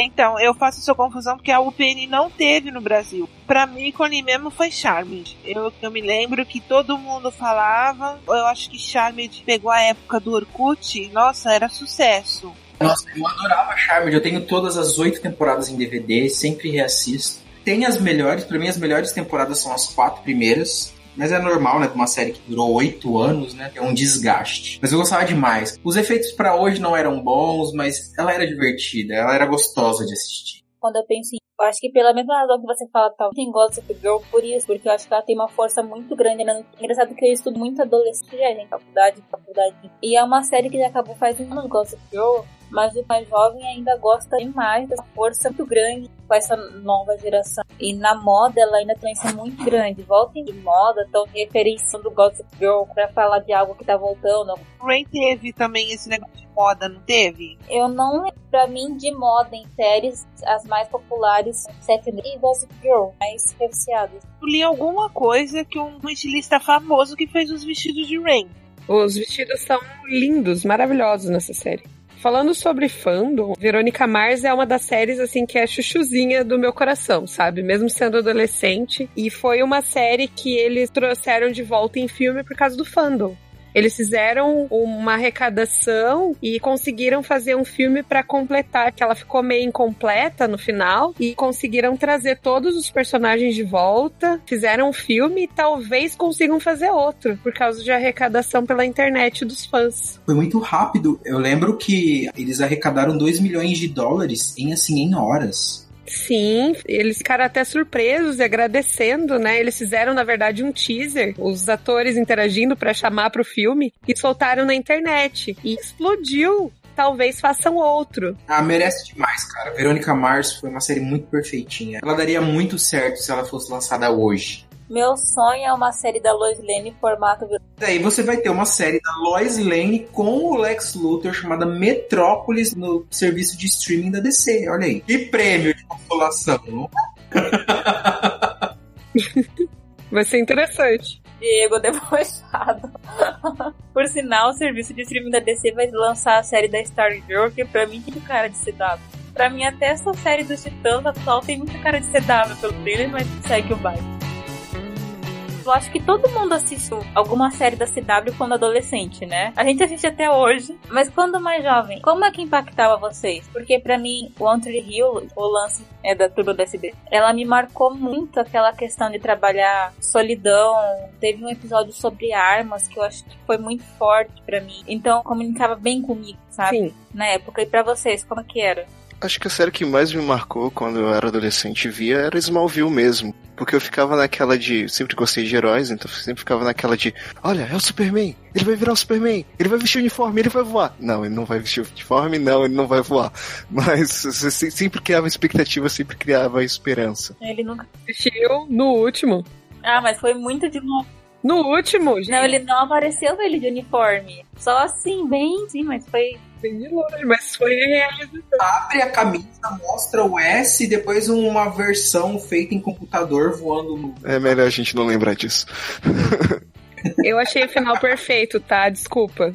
Então, eu faço essa confusão porque a UPN não teve no Brasil. Pra mim, ícone mesmo foi Charmed. Eu, eu me lembro que todo mundo falava. Eu acho que Charmed pegou a época do Orkut. Nossa, era sucesso. Nossa, eu adorava Charmed. Eu tenho todas as oito temporadas em DVD, sempre reassisto. Tem as melhores, pra mim as melhores temporadas são as quatro primeiras. Mas é normal, né? De uma série que durou oito anos, né? É um desgaste. Mas eu gostava demais. Os efeitos pra hoje não eram bons, mas ela era divertida, ela era gostosa de assistir. Quando eu penso em. Eu acho que pela mesma razão que você fala, tal, tem Gossip Girl por isso, porque eu acho que ela tem uma força muito grande. Né? Engraçado que eu estudo muito adolescente, gente, faculdade, faculdade. E é uma série que já acabou faz um ano, Gossip Girl, mas o mais jovem ainda gosta demais dessa força muito grande com essa nova geração. E na moda ela ainda tem influência muito grande. Voltem de moda, estão referenciando Gossip Girl pra falar de algo que tá voltando. Rain teve também esse negócio de moda, não teve? Eu não lembro, pra mim, de moda em séries, as mais populares, Seven e Gossip Girl, mais referenciadas. Eu li alguma coisa que um estilista famoso que fez os vestidos de Rain. Os vestidos são lindos, maravilhosos nessa série. Falando sobre fandom, Verônica Mars é uma das séries assim que é chuchuzinha do meu coração, sabe? Mesmo sendo adolescente. E foi uma série que eles trouxeram de volta em filme por causa do fandom. Eles fizeram uma arrecadação e conseguiram fazer um filme para completar, que ela ficou meio incompleta no final, e conseguiram trazer todos os personagens de volta, fizeram um filme e talvez consigam fazer outro, por causa de arrecadação pela internet dos fãs. Foi muito rápido. Eu lembro que eles arrecadaram 2 milhões de dólares em assim em horas. Sim, eles ficaram até surpresos e agradecendo, né? Eles fizeram, na verdade, um teaser, os atores interagindo para chamar pro filme e soltaram na internet. E explodiu talvez façam outro. Ah, merece demais, cara. Verônica Mars foi uma série muito perfeitinha. Ela daria muito certo se ela fosse lançada hoje. Meu sonho é uma série da Lois Lane em formato. Daí você vai ter uma série da Lois Lane com o Lex Luthor chamada Metrópolis no serviço de streaming da DC. Olha aí. Que prêmio de consolação, vai ser interessante. Diego debochado. Por sinal, o serviço de streaming da DC vai lançar a série da Stargirl, que pra mim tem cara de CW. Pra mim, até essa série dos Titãs atual tem muita cara de CW pelo trailer, mas segue o baile eu acho que todo mundo assistiu alguma série da CW quando adolescente, né? A gente assiste até hoje, mas quando mais jovem, como é que impactava vocês? Porque para mim, o Tree Hill, o lance é da turma do SB, ela me marcou muito aquela questão de trabalhar solidão. Teve um episódio sobre armas que eu acho que foi muito forte para mim. Então, comunicava bem comigo, sabe? Sim. Na época. E para vocês, como que era? Acho que a série que mais me marcou quando eu era adolescente e via era Smallville mesmo. Porque eu ficava naquela de. Sempre gostei de heróis, então sempre ficava naquela de. Olha, é o Superman! Ele vai virar o Superman! Ele vai vestir o uniforme, ele vai voar! Não, ele não vai vestir o uniforme, não, ele não vai voar. Mas você sempre criava expectativa, sempre criava esperança. Ele nunca vestiu no último. Ah, mas foi muito de novo. No último, gente. Não, ele não apareceu ele de uniforme. Só assim, bem sim, mas foi bem de longe, mas foi realizado. Abre a camisa, mostra o S e depois uma versão feita em computador voando no. É melhor a gente não lembrar disso. Eu achei o final perfeito, tá? Desculpa.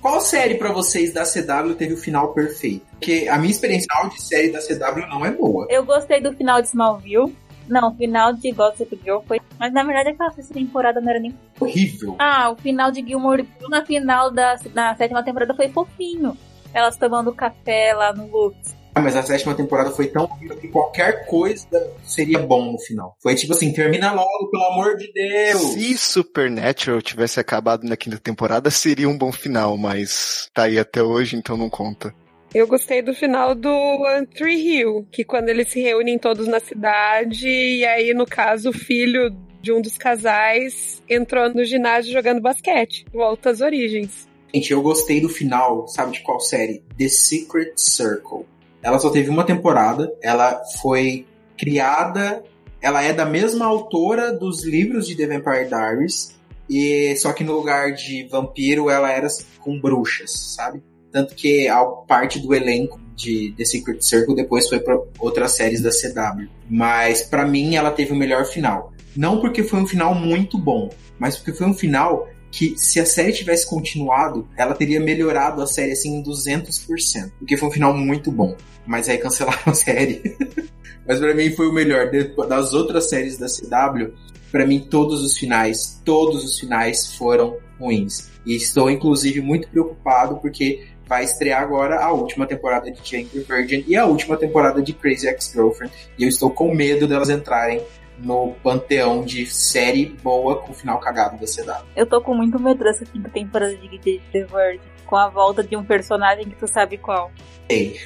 Qual série para vocês da CW teve o final perfeito? Porque a minha experiência de série da CW não é boa. Eu gostei do final de Smallville. Não, o final de Gossip Girl foi. Mas na verdade aquela sexta temporada não era nem. Horrível. Ah, o final de Gilmore Girls na final da na sétima temporada foi fofinho. Elas tomando café lá no Lux. Ah, mas a sétima temporada foi tão horrível que qualquer coisa seria bom no final. Foi tipo assim, termina logo, pelo amor de Deus. Se Supernatural tivesse acabado na quinta temporada, seria um bom final, mas tá aí até hoje, então não conta. Eu gostei do final do One Tree Hill, que quando eles se reúnem todos na cidade, e aí, no caso, o filho de um dos casais entrou no ginásio jogando basquete. Volta às origens. Gente, eu gostei do final, sabe de qual série? The Secret Circle. Ela só teve uma temporada, ela foi criada, ela é da mesma autora dos livros de The Vampire Diaries, e só que no lugar de vampiro ela era com bruxas, sabe? Tanto que a parte do elenco de The Secret Circle depois foi para outras séries da CW. Mas para mim ela teve o melhor final. Não porque foi um final muito bom, mas porque foi um final que se a série tivesse continuado, ela teria melhorado a série assim em 200%. Porque foi um final muito bom. Mas aí cancelaram a série. mas para mim foi o melhor. Das outras séries da CW, para mim todos os finais, todos os finais foram ruins. E estou inclusive muito preocupado porque vai estrear agora a última temporada de Jane the Virgin e a última temporada de Crazy Ex-Girlfriend. E eu estou com medo delas entrarem no panteão de série boa com final cagado da CW. Eu tô com muito medo dessa quinta temporada de Jane the Virgin, com a volta de um personagem que tu sabe qual. Ei.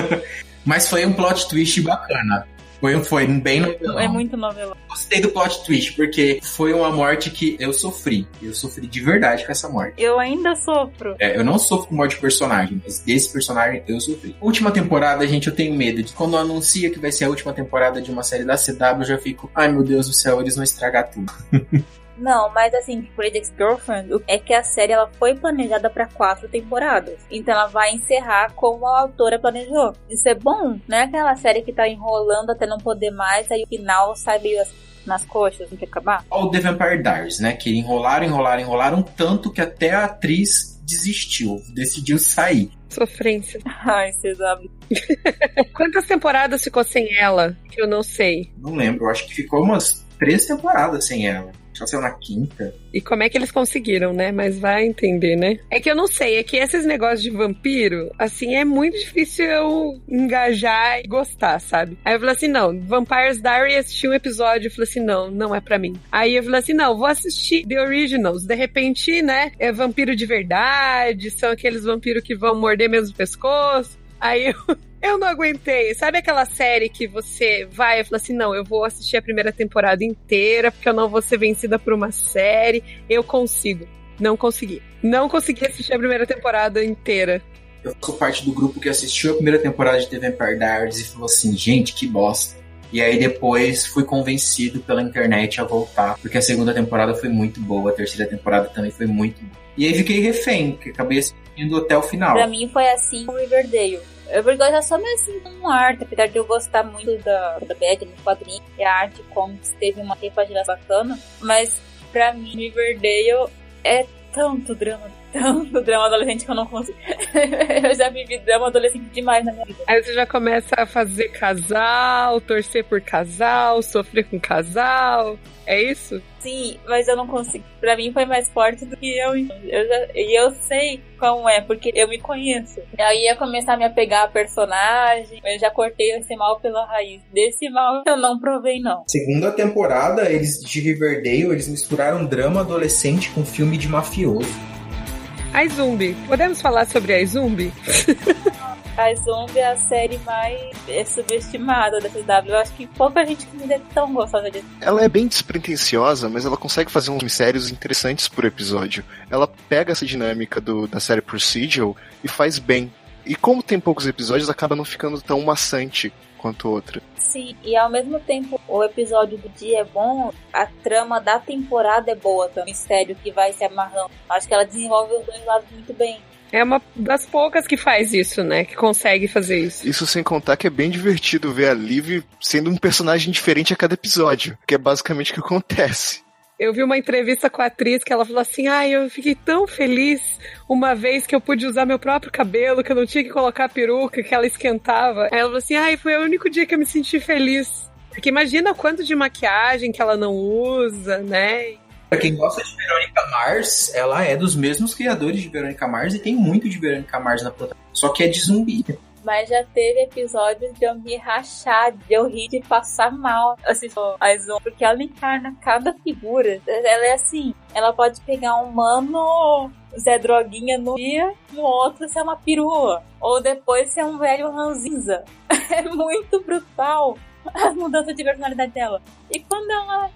Mas foi um plot twist bacana. Foi, foi bem novelão. É muito novelão. Gostei do plot twist, porque foi uma morte que eu sofri. Eu sofri de verdade com essa morte. Eu ainda sofro. É, eu não sofro com morte de personagem, mas desse personagem eu sofri. Última temporada, gente, eu tenho medo de quando anuncia que vai ser a última temporada de uma série da CW, eu já fico, ai meu Deus do céu, eles vão estragar tudo. Não, mas assim, Crazy Ex-Girlfriend é que a série ela foi planejada para quatro temporadas. Então ela vai encerrar como a autora planejou. Isso é bom, não é aquela série que tá enrolando até não poder mais, aí o final sai meio assim nas coxas, tem que acabar. O The Vampire Diaries, né? Que enrolaram, enrolaram, enrolaram tanto que até a atriz desistiu, decidiu sair. Sofrência. Ai, CW. Quantas temporadas ficou sem ela? Que eu não sei. Não lembro, eu acho que ficou umas três temporadas sem ela. Já saiu na quinta. E como é que eles conseguiram, né? Mas vai entender, né? É que eu não sei, é que esses negócios de vampiro, assim, é muito difícil eu engajar e gostar, sabe? Aí eu falei assim, não, Vampires Diary assisti um episódio, eu falei assim, não, não é pra mim. Aí eu falei assim, não, vou assistir The Originals. De repente, né, é vampiro de verdade, são aqueles vampiros que vão morder mesmo o pescoço. Aí eu, eu não aguentei. Sabe aquela série que você vai e fala assim: não, eu vou assistir a primeira temporada inteira, porque eu não vou ser vencida por uma série. Eu consigo. Não consegui. Não consegui assistir a primeira temporada inteira. Eu sou parte do grupo que assistiu a primeira temporada de The Vampire Diaries e falou assim: gente, que bosta. E aí depois fui convencido pela internet a voltar, porque a segunda temporada foi muito boa, a terceira temporada também foi muito boa. E aí fiquei refém, que acabei assistindo até o final. Pra mim foi assim com Riverdale. Eu vou gostar só mesmo com arte, apesar de eu gostar muito da, da Bad no quadrinho e a arte comics teve uma repaginação bacana, mas pra mim Riverdale é tanto drama, tanto drama adolescente que eu não consigo. eu já vivi drama adolescente demais na minha vida. Aí você já começa a fazer casal, torcer por casal, sofrer com casal. É isso? Sim, mas eu não consigo. Pra mim foi mais forte do que eu. eu já, e eu sei como é, porque eu me conheço. Aí ia começar a me apegar a personagem. Eu já cortei esse mal pela raiz. Desse mal eu não provei, não. Segunda temporada, eles de Riverdale, eles misturaram drama adolescente com filme de mafioso. A Zumbi. Podemos falar sobre a Zumbi? A Zombie é a série mais subestimada da CW. Eu acho que pouca gente ainda é tão gostosa disso. Ela é bem despretensiosa, mas ela consegue fazer uns mistérios interessantes por episódio. Ela pega essa dinâmica do, da série Procedural e faz bem. E como tem poucos episódios, acaba não ficando tão maçante quanto outra. Sim, e ao mesmo tempo o episódio do dia é bom, a trama da temporada é boa também. O mistério que vai se amarrando. Acho que ela desenvolve os dois lados muito bem. É uma das poucas que faz isso, né? Que consegue fazer isso. Isso sem contar que é bem divertido ver a Liv sendo um personagem diferente a cada episódio, que é basicamente o que acontece. Eu vi uma entrevista com a atriz que ela falou assim: ai, ah, eu fiquei tão feliz uma vez que eu pude usar meu próprio cabelo, que eu não tinha que colocar peruca, que ela esquentava. Aí ela falou assim: ai, foi o único dia que eu me senti feliz. Porque imagina o quanto de maquiagem que ela não usa, né? Pra quem gosta de Verônica Mars, ela é dos mesmos criadores de Verônica Mars e tem muito de Verônica Mars na protagonista. Só que é de zumbi. Mas já teve episódios de eu me rachar, de eu rir de passar mal assistindo a Zoom, porque ela encarna cada figura. Ela é assim, ela pode pegar um mano Zé Droguinha no dia, no outro ser uma perua. Ou depois ser um velho ranzinza. É muito brutal a mudança de personalidade dela. E quando ela,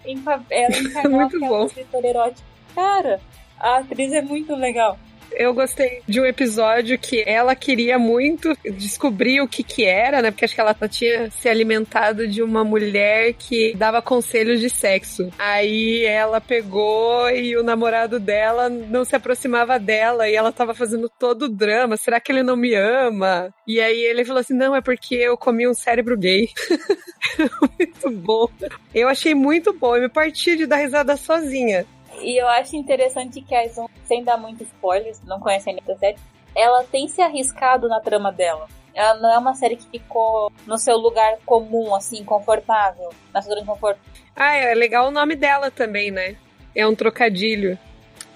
ela encarnou muito aquela escritora erótica, cara, a atriz é muito legal. Eu gostei de um episódio que ela queria muito descobrir o que que era, né? Porque acho que ela tinha se alimentado de uma mulher que dava conselhos de sexo. Aí ela pegou e o namorado dela não se aproximava dela e ela tava fazendo todo o drama. Será que ele não me ama? E aí ele falou assim: não, é porque eu comi um cérebro gay. muito bom. Eu achei muito bom. Eu me parti de dar risada sozinha. E eu acho interessante que a Zoom, sem dar muito spoilers, não conhecem ainda a série, ela tem se arriscado na trama dela. Ela não é uma série que ficou no seu lugar comum, assim, confortável, na sua zona de conforto. Ah, é legal o nome dela também, né? É um trocadilho.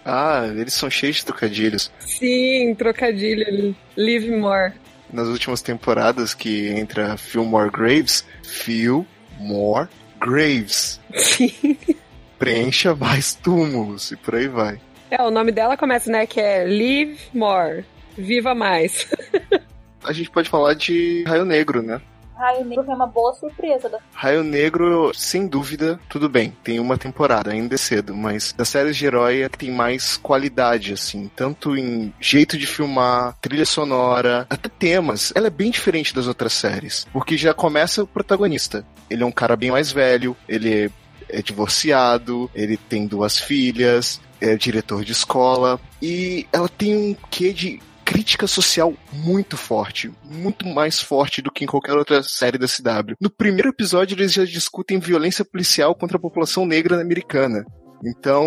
Ah, eles são cheios de trocadilhos. Sim, trocadilho. Live More. Nas últimas temporadas que entra Fillmore Graves, Fillmore Graves. Sim. Preencha mais túmulos e por aí vai. É, o nome dela começa, né, que é Live More. Viva mais. A gente pode falar de Raio Negro, né? Raio Negro foi uma boa surpresa. Raio Negro, sem dúvida, tudo bem. Tem uma temporada, ainda é cedo, mas das séries de herói é que tem mais qualidade, assim. Tanto em jeito de filmar, trilha sonora, até temas. Ela é bem diferente das outras séries. Porque já começa o protagonista. Ele é um cara bem mais velho, ele é divorciado, ele tem duas filhas, é diretor de escola. E ela tem um quê de crítica social muito forte, muito mais forte do que em qualquer outra série da CW. No primeiro episódio, eles já discutem violência policial contra a população negra americana. Então,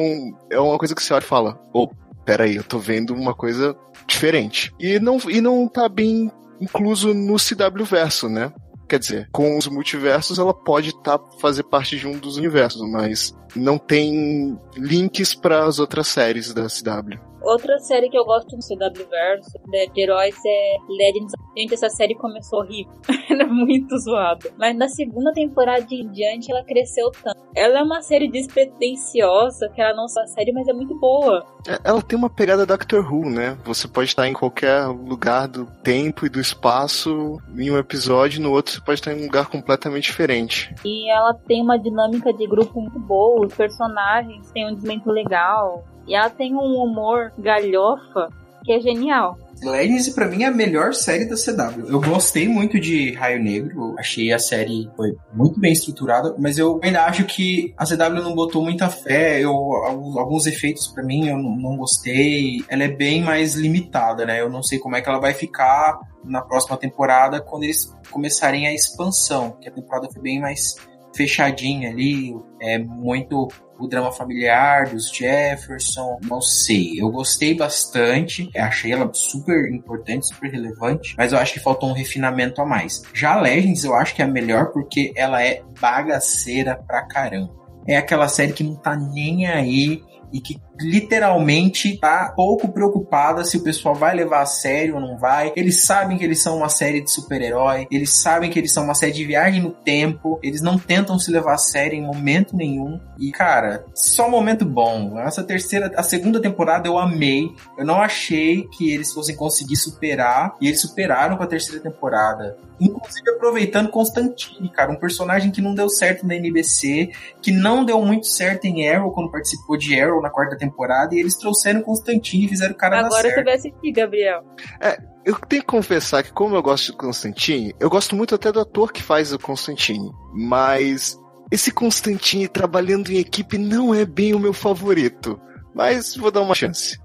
é uma coisa que olha e fala: oh, peraí, eu tô vendo uma coisa diferente. E não, e não tá bem incluso no CW Verso, né? Quer dizer, com os multiversos ela pode tá, fazer parte de um dos universos, mas não tem links para as outras séries da CW. Outra série que eu gosto do CW Verso de heróis é Legends. Gente, essa série começou horrível. ela é muito zoada. Mas na segunda temporada em diante ela cresceu tanto. Ela é uma série despretensiosa, que ela não é série, mas é muito boa. É, ela tem uma pegada Doctor Who, né? Você pode estar em qualquer lugar do tempo e do espaço em um episódio, no outro você pode estar em um lugar completamente diferente. E ela tem uma dinâmica de grupo muito boa, os personagens têm um desenvolvimento legal. E ela tem um humor galhofa que é genial. Legends, pra mim, é a melhor série da CW. Eu gostei muito de Raio Negro, achei a série foi muito bem estruturada, mas eu ainda acho que a CW não botou muita fé, eu, alguns efeitos para mim eu não, não gostei. Ela é bem mais limitada, né? Eu não sei como é que ela vai ficar na próxima temporada quando eles começarem a expansão, que a temporada foi bem mais fechadinha ali, é muito o drama familiar dos Jefferson, não sei. Eu gostei bastante, achei ela super importante, super relevante, mas eu acho que faltou um refinamento a mais. Já Legends eu acho que é melhor porque ela é bagaceira pra caramba. É aquela série que não tá nem aí e que literalmente tá pouco preocupada se o pessoal vai levar a sério ou não vai. Eles sabem que eles são uma série de super-herói, eles sabem que eles são uma série de viagem no tempo, eles não tentam se levar a sério em momento nenhum. E cara, só momento bom. Essa terceira, a segunda temporada eu amei. Eu não achei que eles fossem conseguir superar e eles superaram com a terceira temporada. Inclusive aproveitando Constantine, cara, um personagem que não deu certo na NBC, que não deu muito certo em Arrow quando participou de Arrow na quarta temporada temporada e eles trouxeram Constantine e fizeram o cara Agora dar certo. você vai assistir, Gabriel. É, eu tenho que confessar que como eu gosto de Constantine, eu gosto muito até do ator que faz o Constantine, mas esse Constantine trabalhando em equipe não é bem o meu favorito, mas vou dar uma chance.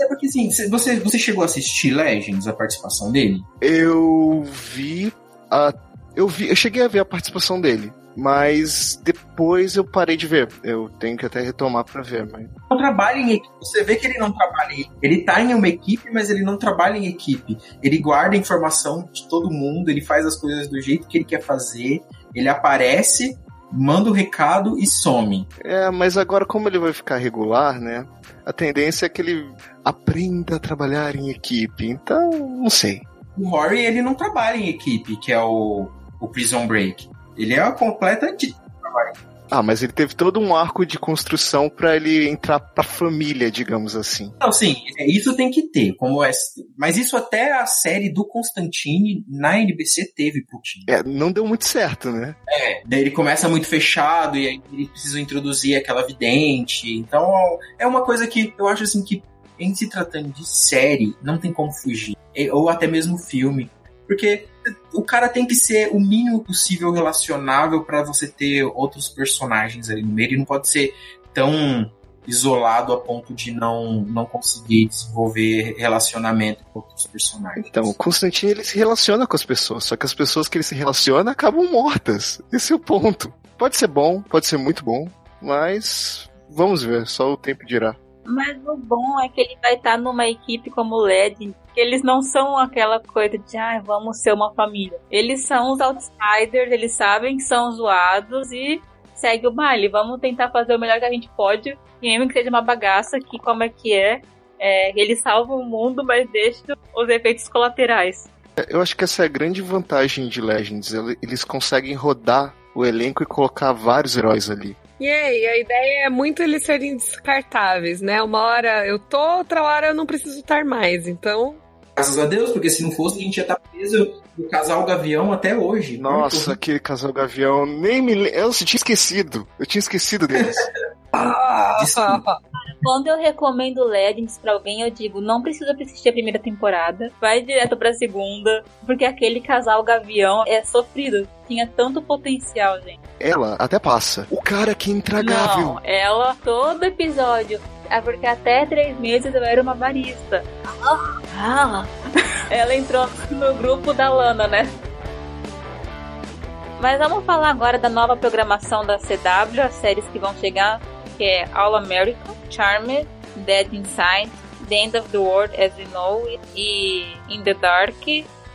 É porque assim, você, você chegou a assistir Legends, a participação dele? Eu vi a. Eu vi. Eu cheguei a ver a participação dele. Mas depois eu parei de ver. Eu tenho que até retomar para ver. Mas... Não trabalha em equipe. Você vê que ele não trabalha em. Ele tá em uma equipe, mas ele não trabalha em equipe. Ele guarda a informação de todo mundo, ele faz as coisas do jeito que ele quer fazer. Ele aparece, manda o recado e some. É, mas agora como ele vai ficar regular, né? A tendência é que ele aprenda a trabalhar em equipe. Então, não sei. O Rory, ele não trabalha em equipe, que é o, o Prison Break. Ele é a completa ah, mas ele teve todo um arco de construção para ele entrar pra família, digamos assim. Não, sim, é, isso tem que ter. Como é, mas isso até a série do Constantine na NBC teve pro time. É, não deu muito certo, né? É, daí ele começa muito fechado e aí ele precisa introduzir aquela vidente. Então é uma coisa que eu acho assim que em se tratando de série, não tem como fugir. Ou até mesmo filme. Porque o cara tem que ser o mínimo possível relacionável para você ter outros personagens ali no meio. Ele não pode ser tão isolado a ponto de não, não conseguir desenvolver relacionamento com outros personagens. Então, o Constantine ele se relaciona com as pessoas, só que as pessoas que ele se relaciona acabam mortas. Esse é o ponto. Pode ser bom, pode ser muito bom, mas vamos ver, só o tempo dirá. Mas o bom é que ele vai estar numa equipe como o LED, eles não são aquela coisa de, ah, vamos ser uma família. Eles são os outsiders, eles sabem que são zoados e segue o baile. Vamos tentar fazer o melhor que a gente pode, e mesmo que seja uma bagaça, que como é que é, é eles salvam o mundo, mas deixam os efeitos colaterais. Eu acho que essa é a grande vantagem de Legends. Eles conseguem rodar o elenco e colocar vários heróis ali. E aí, a ideia é muito eles serem descartáveis, né? Uma hora eu tô, outra hora eu não preciso estar mais. Então. Graças a Deus, porque se não fosse, a gente ia estar preso no casal Gavião até hoje. Nossa, aquele casal Gavião, nem me Eu tinha esquecido. Eu tinha esquecido deles. ah, Quando eu recomendo Legends pra alguém, eu digo, não precisa assistir a primeira temporada, vai direto pra segunda, porque aquele casal Gavião é sofrido. Tinha tanto potencial, gente. Ela até passa. O cara que é intragável. Não, ela, todo episódio. É porque até três meses eu era uma barista. Ah, ela entrou no grupo da Lana, né? Mas vamos falar agora da nova programação da CW, as séries que vão chegar, que é All American, Charmed, Dead Inside, The End of the World as We Know It, e In the Dark,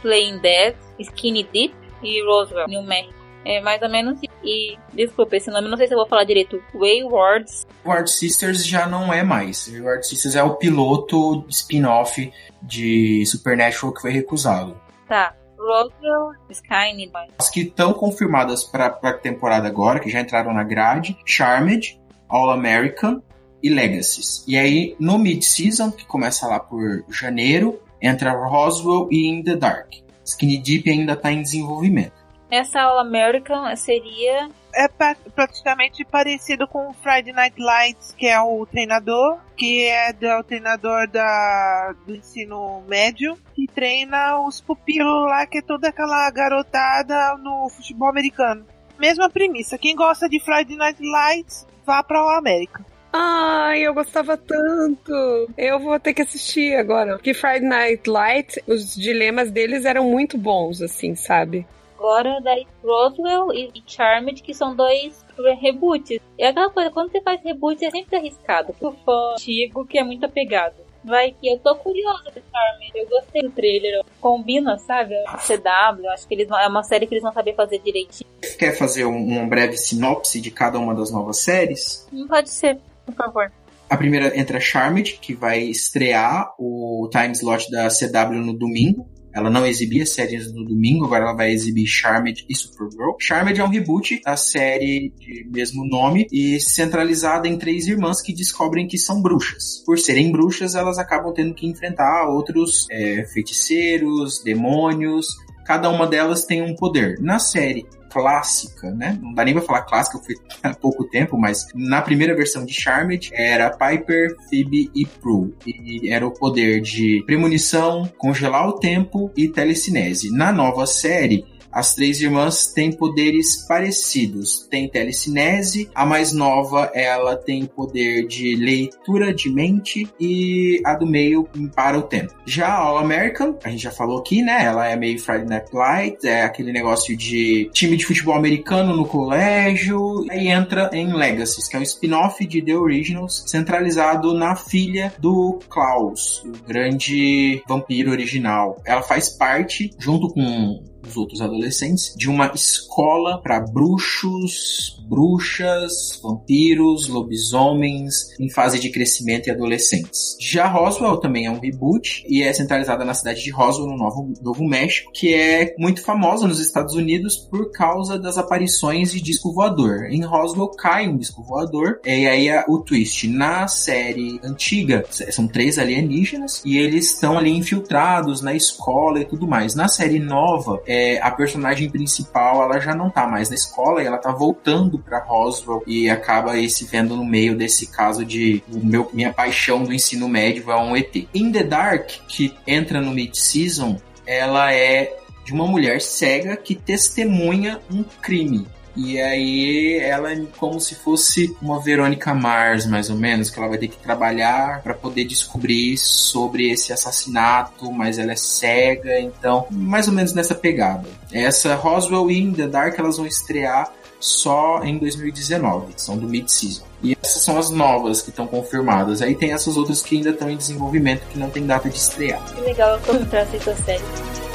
Playing Dead, Skinny Deep e Roswell, New Mexico. É mais ou menos. E, desculpa, esse nome não sei se eu vou falar direito. Waywards. Wayward Sisters já não é mais. Wayward Sisters é o piloto spin-off de Supernatural que foi recusado. Tá. Roswell, Skynet. As que estão confirmadas para a temporada agora, que já entraram na grade, Charmed, All American e Legacies. E aí, no mid-season, que começa lá por janeiro, entra Roswell e In the Dark. Skinny Deep ainda está em desenvolvimento. Essa All American seria. É pra- praticamente parecido com o Friday Night Lights, que é o treinador, que é do, o treinador da, do ensino médio, que treina os pupilos lá, que é toda aquela garotada no futebol americano. Mesma premissa, quem gosta de Friday Night Lights, vá pra All American. Ai, eu gostava tanto. Eu vou ter que assistir agora. Porque Friday Night Light, os dilemas deles eram muito bons, assim, sabe? Agora, daí Roswell e Charmed, que são dois reboots. É aquela coisa, quando você faz reboot é sempre arriscado. Pro fã antigo que é muito apegado. Vai que eu tô curiosa do Charmed. Eu gostei do trailer. Combina, sabe? CW, acho que eles é uma série que eles não sabem fazer direitinho. Quer fazer um, uma breve sinopse de cada uma das novas séries? Não pode ser, por favor. A primeira entra Charmed, que vai estrear o time slot da CW no domingo. Ela não exibia séries no domingo, agora ela vai exibir Charmed e Supergirl. Charmed é um reboot da série de mesmo nome e centralizada em três irmãs que descobrem que são bruxas. Por serem bruxas, elas acabam tendo que enfrentar outros é, feiticeiros, demônios. Cada uma delas tem um poder. Na série clássica, né? Não dá nem pra falar clássica, foi há pouco tempo, mas na primeira versão de Charmed era Piper, Phoebe e Prue. E era o poder de premonição, congelar o tempo e telecinese. Na nova série, as três irmãs têm poderes parecidos. Tem telecinese, a mais nova ela tem poder de leitura de mente e a do meio para o tempo. Já a All American, a gente já falou aqui, né? Ela é meio Friday Night Light, é aquele negócio de time de futebol americano no colégio. Aí entra em Legacies, que é um spin-off de The Originals, centralizado na filha do Klaus, o grande vampiro original. Ela faz parte, junto com os outros adolescentes, de uma escola para bruxos, bruxas, vampiros, lobisomens em fase de crescimento e adolescentes. Já Roswell também é um reboot e é centralizada na cidade de Roswell, no Novo, Novo México, que é muito famosa nos Estados Unidos por causa das aparições de disco voador. Em Roswell cai um disco voador e aí é o twist. Na série antiga, são três alienígenas e eles estão ali infiltrados na escola e tudo mais. Na série nova, é, a personagem principal ela já não tá mais na escola e ela tá voltando para Roswell e acaba aí se vendo no meio desse caso de meu, minha paixão do ensino médio é um ET. In the Dark, que entra no mid-season, ela é de uma mulher cega que testemunha um crime. E aí ela é como se fosse uma Verônica Mars, mais ou menos, que ela vai ter que trabalhar para poder descobrir sobre esse assassinato, mas ela é cega, então mais ou menos nessa pegada. Essa Roswell e the Dark elas vão estrear só em 2019, são do mid-season. E essas são as novas que estão confirmadas. Aí tem essas outras que ainda estão em desenvolvimento que não tem data de estrear. Que legal eu essa série.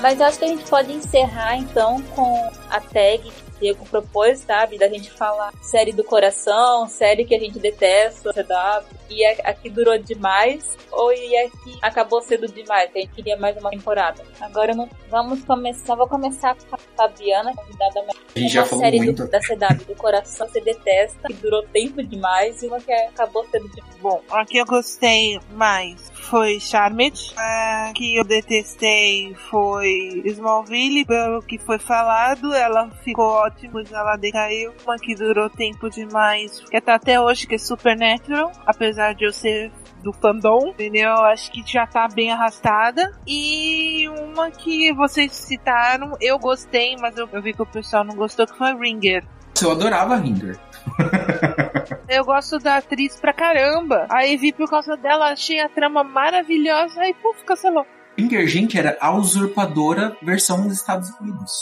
Mas eu acho que a gente pode encerrar então com a tag que o Diego propôs, sabe? Da gente falar série do coração, série que a gente detesta, CW, e a, a que durou demais, ou e a que acabou sendo demais, que a gente queria mais uma temporada. Agora não, vamos começar, vou começar com a Fabiana, convidada mais. A gente já uma falou série muito. do, da CW do coração você detesta, que durou tempo demais, e uma que acabou sendo demais. Bom, a que eu gostei mais foi Charmed. A que eu detestei foi Smallville, pelo que foi falado. Ela ficou ótima, ela decaiu. Uma que durou tempo demais, que tá até hoje, que é Supernatural. Apesar de eu ser do fandom, entendeu? Acho que já tá bem arrastada. E uma que vocês citaram, eu gostei, mas eu, eu vi que o pessoal não gostou, que foi Ringer. Eu adorava Ringer. Eu gosto da atriz pra caramba. Aí vi por causa dela, achei a trama maravilhosa. Aí, puf, cancelou. Ringer, gente, era a usurpadora versão dos Estados Unidos.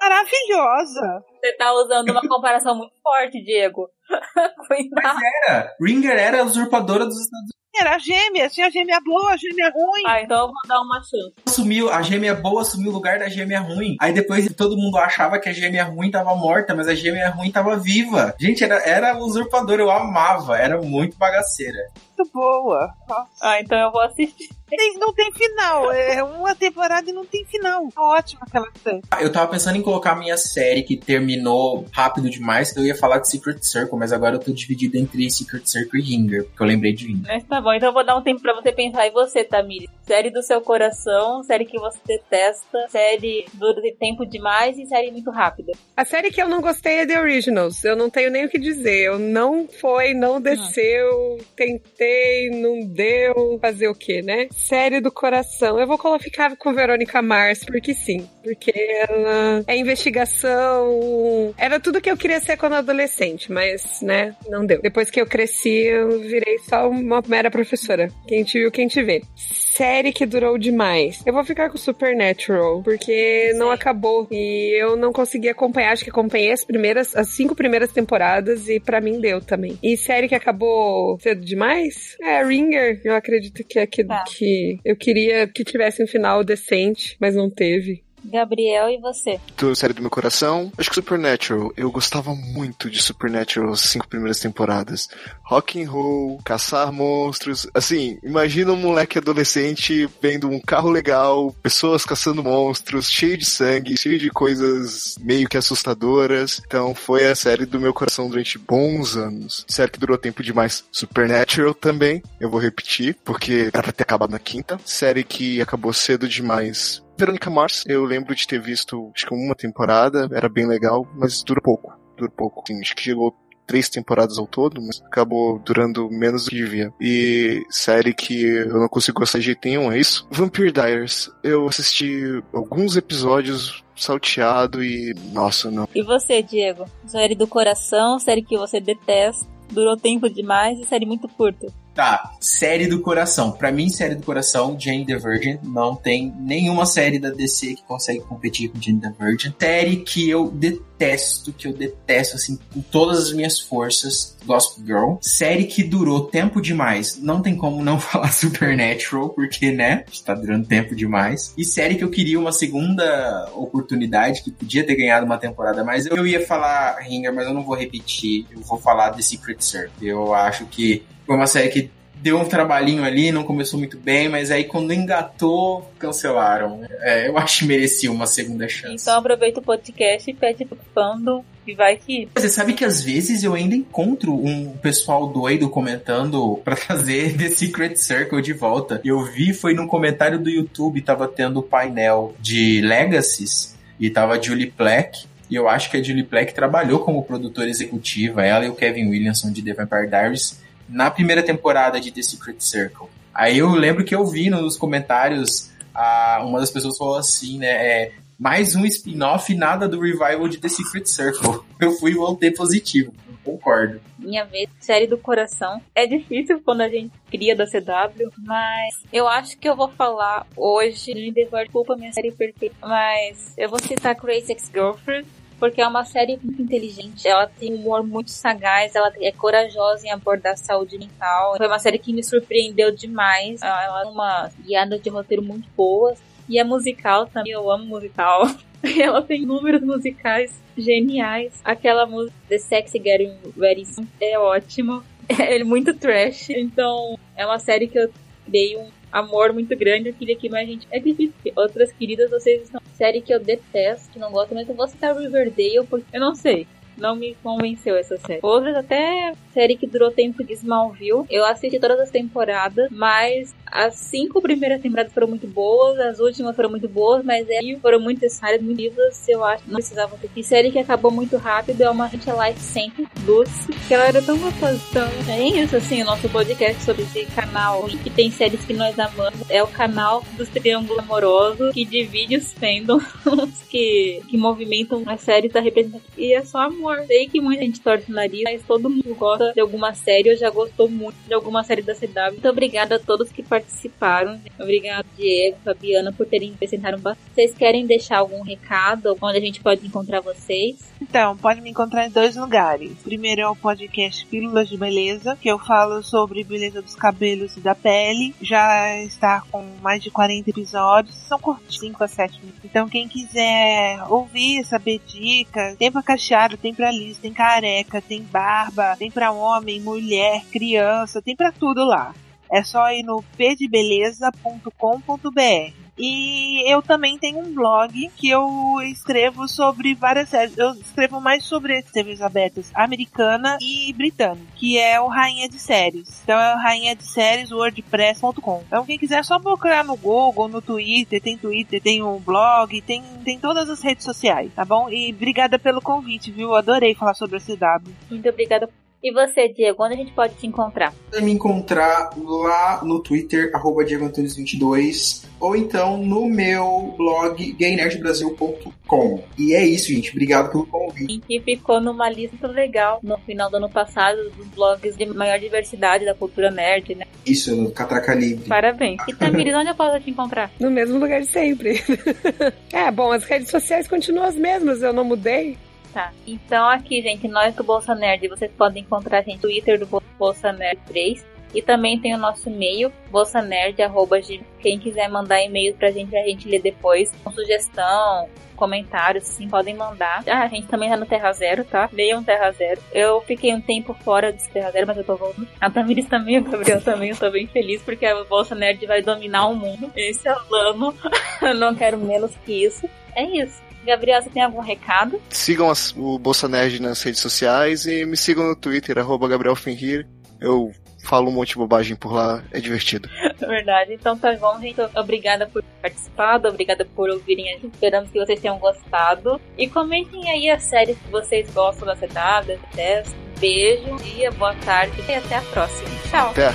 Maravilhosa. Você tá usando uma comparação muito forte, Diego. Mas era. Ringer era a usurpadora dos Estados Unidos. Era a gêmea, tinha a gêmea boa, a gêmea ruim. Ah, então eu vou dar uma chance. Assumiu, a gêmea boa assumiu o lugar da gêmea ruim. Aí depois todo mundo achava que a gêmea ruim tava morta, mas a gêmea ruim tava viva. Gente, era, era usurpadora, eu amava. Era muito bagaceira. Muito boa. Nossa. Ah, então eu vou assistir. Tem- não tem final. É uma temporada e não tem final. Tá ótima aquela série. Eu tava pensando em colocar a minha série que terminou rápido demais, eu ia falar de Secret Circle, mas agora eu tô dividido entre Secret Circle e Ringer, porque eu lembrei de Ringer. Mas tá bom, então eu vou dar um tempo pra você pensar. E você, Tamiri? Série do seu coração, série que você detesta, série dura de tempo demais e série muito rápida. A série que eu não gostei é The Originals. Eu não tenho nem o que dizer. Eu não foi, não desceu, tentei, não deu. Fazer o quê, né? Série do coração. Eu vou colocar ficar com Verônica Mars, porque sim. Porque ela é investigação. Era tudo que eu queria ser quando adolescente, mas, né, não deu. Depois que eu cresci, eu virei só uma mera professora. Quem te viu, quem te vê. Série que durou demais. Eu vou ficar com Supernatural, porque não acabou. E eu não consegui acompanhar. Acho que acompanhei as primeiras, as cinco primeiras temporadas e pra mim deu também. E série que acabou cedo demais? É, Ringer. Eu acredito que é que, Tá. que eu queria que tivesse um final decente, mas não teve. Gabriel e você? do série do meu coração. Acho que Supernatural. Eu gostava muito de Supernatural as cinco primeiras temporadas. Rock and roll, caçar monstros. Assim, imagina um moleque adolescente vendo um carro legal, pessoas caçando monstros, cheio de sangue, cheio de coisas meio que assustadoras. Então foi a série do meu coração durante bons anos. Série que durou tempo demais. Supernatural também. Eu vou repetir, porque era pra ter acabado na quinta. Série que acabou cedo demais. Verônica Mars, eu lembro de ter visto, acho que uma temporada, era bem legal, mas dura pouco, dura pouco. Sim, acho que chegou três temporadas ao todo, mas acabou durando menos do que devia. E série que eu não consigo gostar de jeito nenhum, é isso. Vampire Diaries, eu assisti alguns episódios salteado e, nossa, não. E você, Diego? Série do coração, série que você detesta, durou tempo demais e série muito curta. Tá, série do coração. Pra mim, série do coração, Jane the Virgin. Não tem nenhuma série da DC que consegue competir com Jane the Virgin. Série que eu detesto, que eu detesto, assim, com todas as minhas forças, Gospel Girl. Série que durou tempo demais. Não tem como não falar Supernatural, porque, né, está durando tempo demais. E série que eu queria uma segunda oportunidade, que podia ter ganhado uma temporada mais. Eu ia falar Ringer, mas eu não vou repetir. Eu vou falar The Secret Circle. Eu acho que foi uma série que deu um trabalhinho ali, não começou muito bem, mas aí quando engatou, cancelaram. É, eu acho que merecia uma segunda chance. Então aproveita o podcast e pede pro fandom e vai que. Você sabe que às vezes eu ainda encontro um pessoal doido comentando pra trazer The Secret Circle de volta. Eu vi, foi num comentário do YouTube, tava tendo o painel de Legacies e tava Julie Plec. E eu acho que a Julie Plec trabalhou como produtora executiva, ela e o Kevin Williamson de The Vampire Diaries, na primeira temporada de The Secret Circle. Aí eu lembro que eu vi nos comentários, ah, uma das pessoas falou assim, né? É, mais um spin-off, nada do revival de The Secret Circle. Eu fui e voltei positivo, concordo. Minha vez, série do coração. É difícil quando a gente cria da CW, mas eu acho que eu vou falar hoje. Me desculpa minha série perfeita, mas eu vou citar Crazy Ex-Girlfriend. Porque é uma série muito inteligente, ela tem um humor muito sagaz, ela é corajosa em abordar saúde mental. Foi uma série que me surpreendeu demais. Ela é uma guiada de roteiro muito boa. E é musical também, eu amo musical. ela tem números musicais geniais. Aquela música The Sexy Getting Soon é ótimo. É muito trash. Então, é uma série que eu dei um amor muito grande. Eu queria que mais gente. É difícil, porque outras queridas vocês estão. Série que eu detesto, que não gosto, mas eu vou citar Riverdale, porque eu não sei. Não me convenceu essa série. Outras até série que durou tempo de Smallville. Eu assisti todas as temporadas, mas as cinco primeiras temporadas foram muito boas, as últimas foram muito boas, mas aí foram muito necessárias, muito vivas, eu acho não precisavam ter. E série que acabou muito rápido é uma Gente Life sempre, Lucy, que ela era tão gostosa. Então, é isso, assim, o nosso podcast sobre esse canal que tem séries que nós amamos. É o canal dos Triângulos Amorosos, que divide os fandoms, que, que movimentam as séries da representação. E é só amor Sei que muita gente torce o nariz, mas todo mundo gosta de alguma série ou já gostou muito de alguma série da CW. Muito obrigada a todos que participaram. Obrigada, Diego, Fabiana, por terem apresentado bastante. Vocês querem deixar algum recado onde a gente pode encontrar vocês? Então, pode me encontrar em dois lugares. Primeiro é o podcast Pílulas de Beleza, que eu falo sobre beleza dos cabelos e da pele. Já está com mais de 40 episódios. São curtos, 5 a 7 minutos. Então, quem quiser ouvir, saber dicas, tem pra cacheado, tem pra liso, tem careca, tem barba, tem pra homem, mulher, criança, tem pra tudo lá. É só ir no pdebeleza.com.br. E eu também tenho um blog que eu escrevo sobre várias séries. Eu escrevo mais sobre TVs abertas americana e britânica, que é o Rainha de Séries. Então é o Rainha de Séries wordpress.com. Então quem quiser é só procurar no Google, no Twitter, tem Twitter, tem o um blog, tem, tem todas as redes sociais, tá bom? E obrigada pelo convite, viu? Adorei falar sobre a CW. Muito obrigada e você, Diego, onde a gente pode te encontrar? Você me encontrar lá no Twitter, arroba DiegoAntunes22, ou então no meu blog gaynerdbrasil.com. E é isso, gente. Obrigado pelo convite. E ficou numa lista legal no final do ano passado dos blogs de maior diversidade da cultura nerd, né? Isso, no Catraca Livre. Parabéns. E Tamires, onde eu posso te encontrar? No mesmo lugar de sempre. é, bom, as redes sociais continuam as mesmas, eu não mudei. Tá. Então aqui, gente, nós do Bolsa Nerd, vocês podem encontrar a gente no Twitter do Bolsa Nerd 3. E também tem o nosso e-mail, bolsanerd.gmail. Quem quiser mandar e-mail pra gente, a gente lê depois. Com sugestão, comentários, sim, podem mandar. Ah, a gente também tá no Terra Zero, tá? Leiam Terra Zero. Eu fiquei um tempo fora desse Terra Zero, mas eu tô voltando. A Tamiris também, o Gabriel também, eu tô bem feliz porque a Bolsa Nerd vai dominar o mundo. Esse é o plano. não quero menos que isso. É isso. Gabriel, você tem algum recado? Sigam as, o Bolsa Nerd nas redes sociais e me sigam no Twitter, arroba Gabriel Fenrir. Eu falo um monte de bobagem por lá, é divertido. Verdade. Então tá bom, gente. Obrigada por participado, obrigada por ouvirem a gente. Esperamos que vocês tenham gostado. E comentem aí as séries que vocês gostam da CW, da Beijo, dia, boa tarde e até a próxima. Tchau. Até.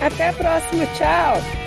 Até a próxima. Tchau.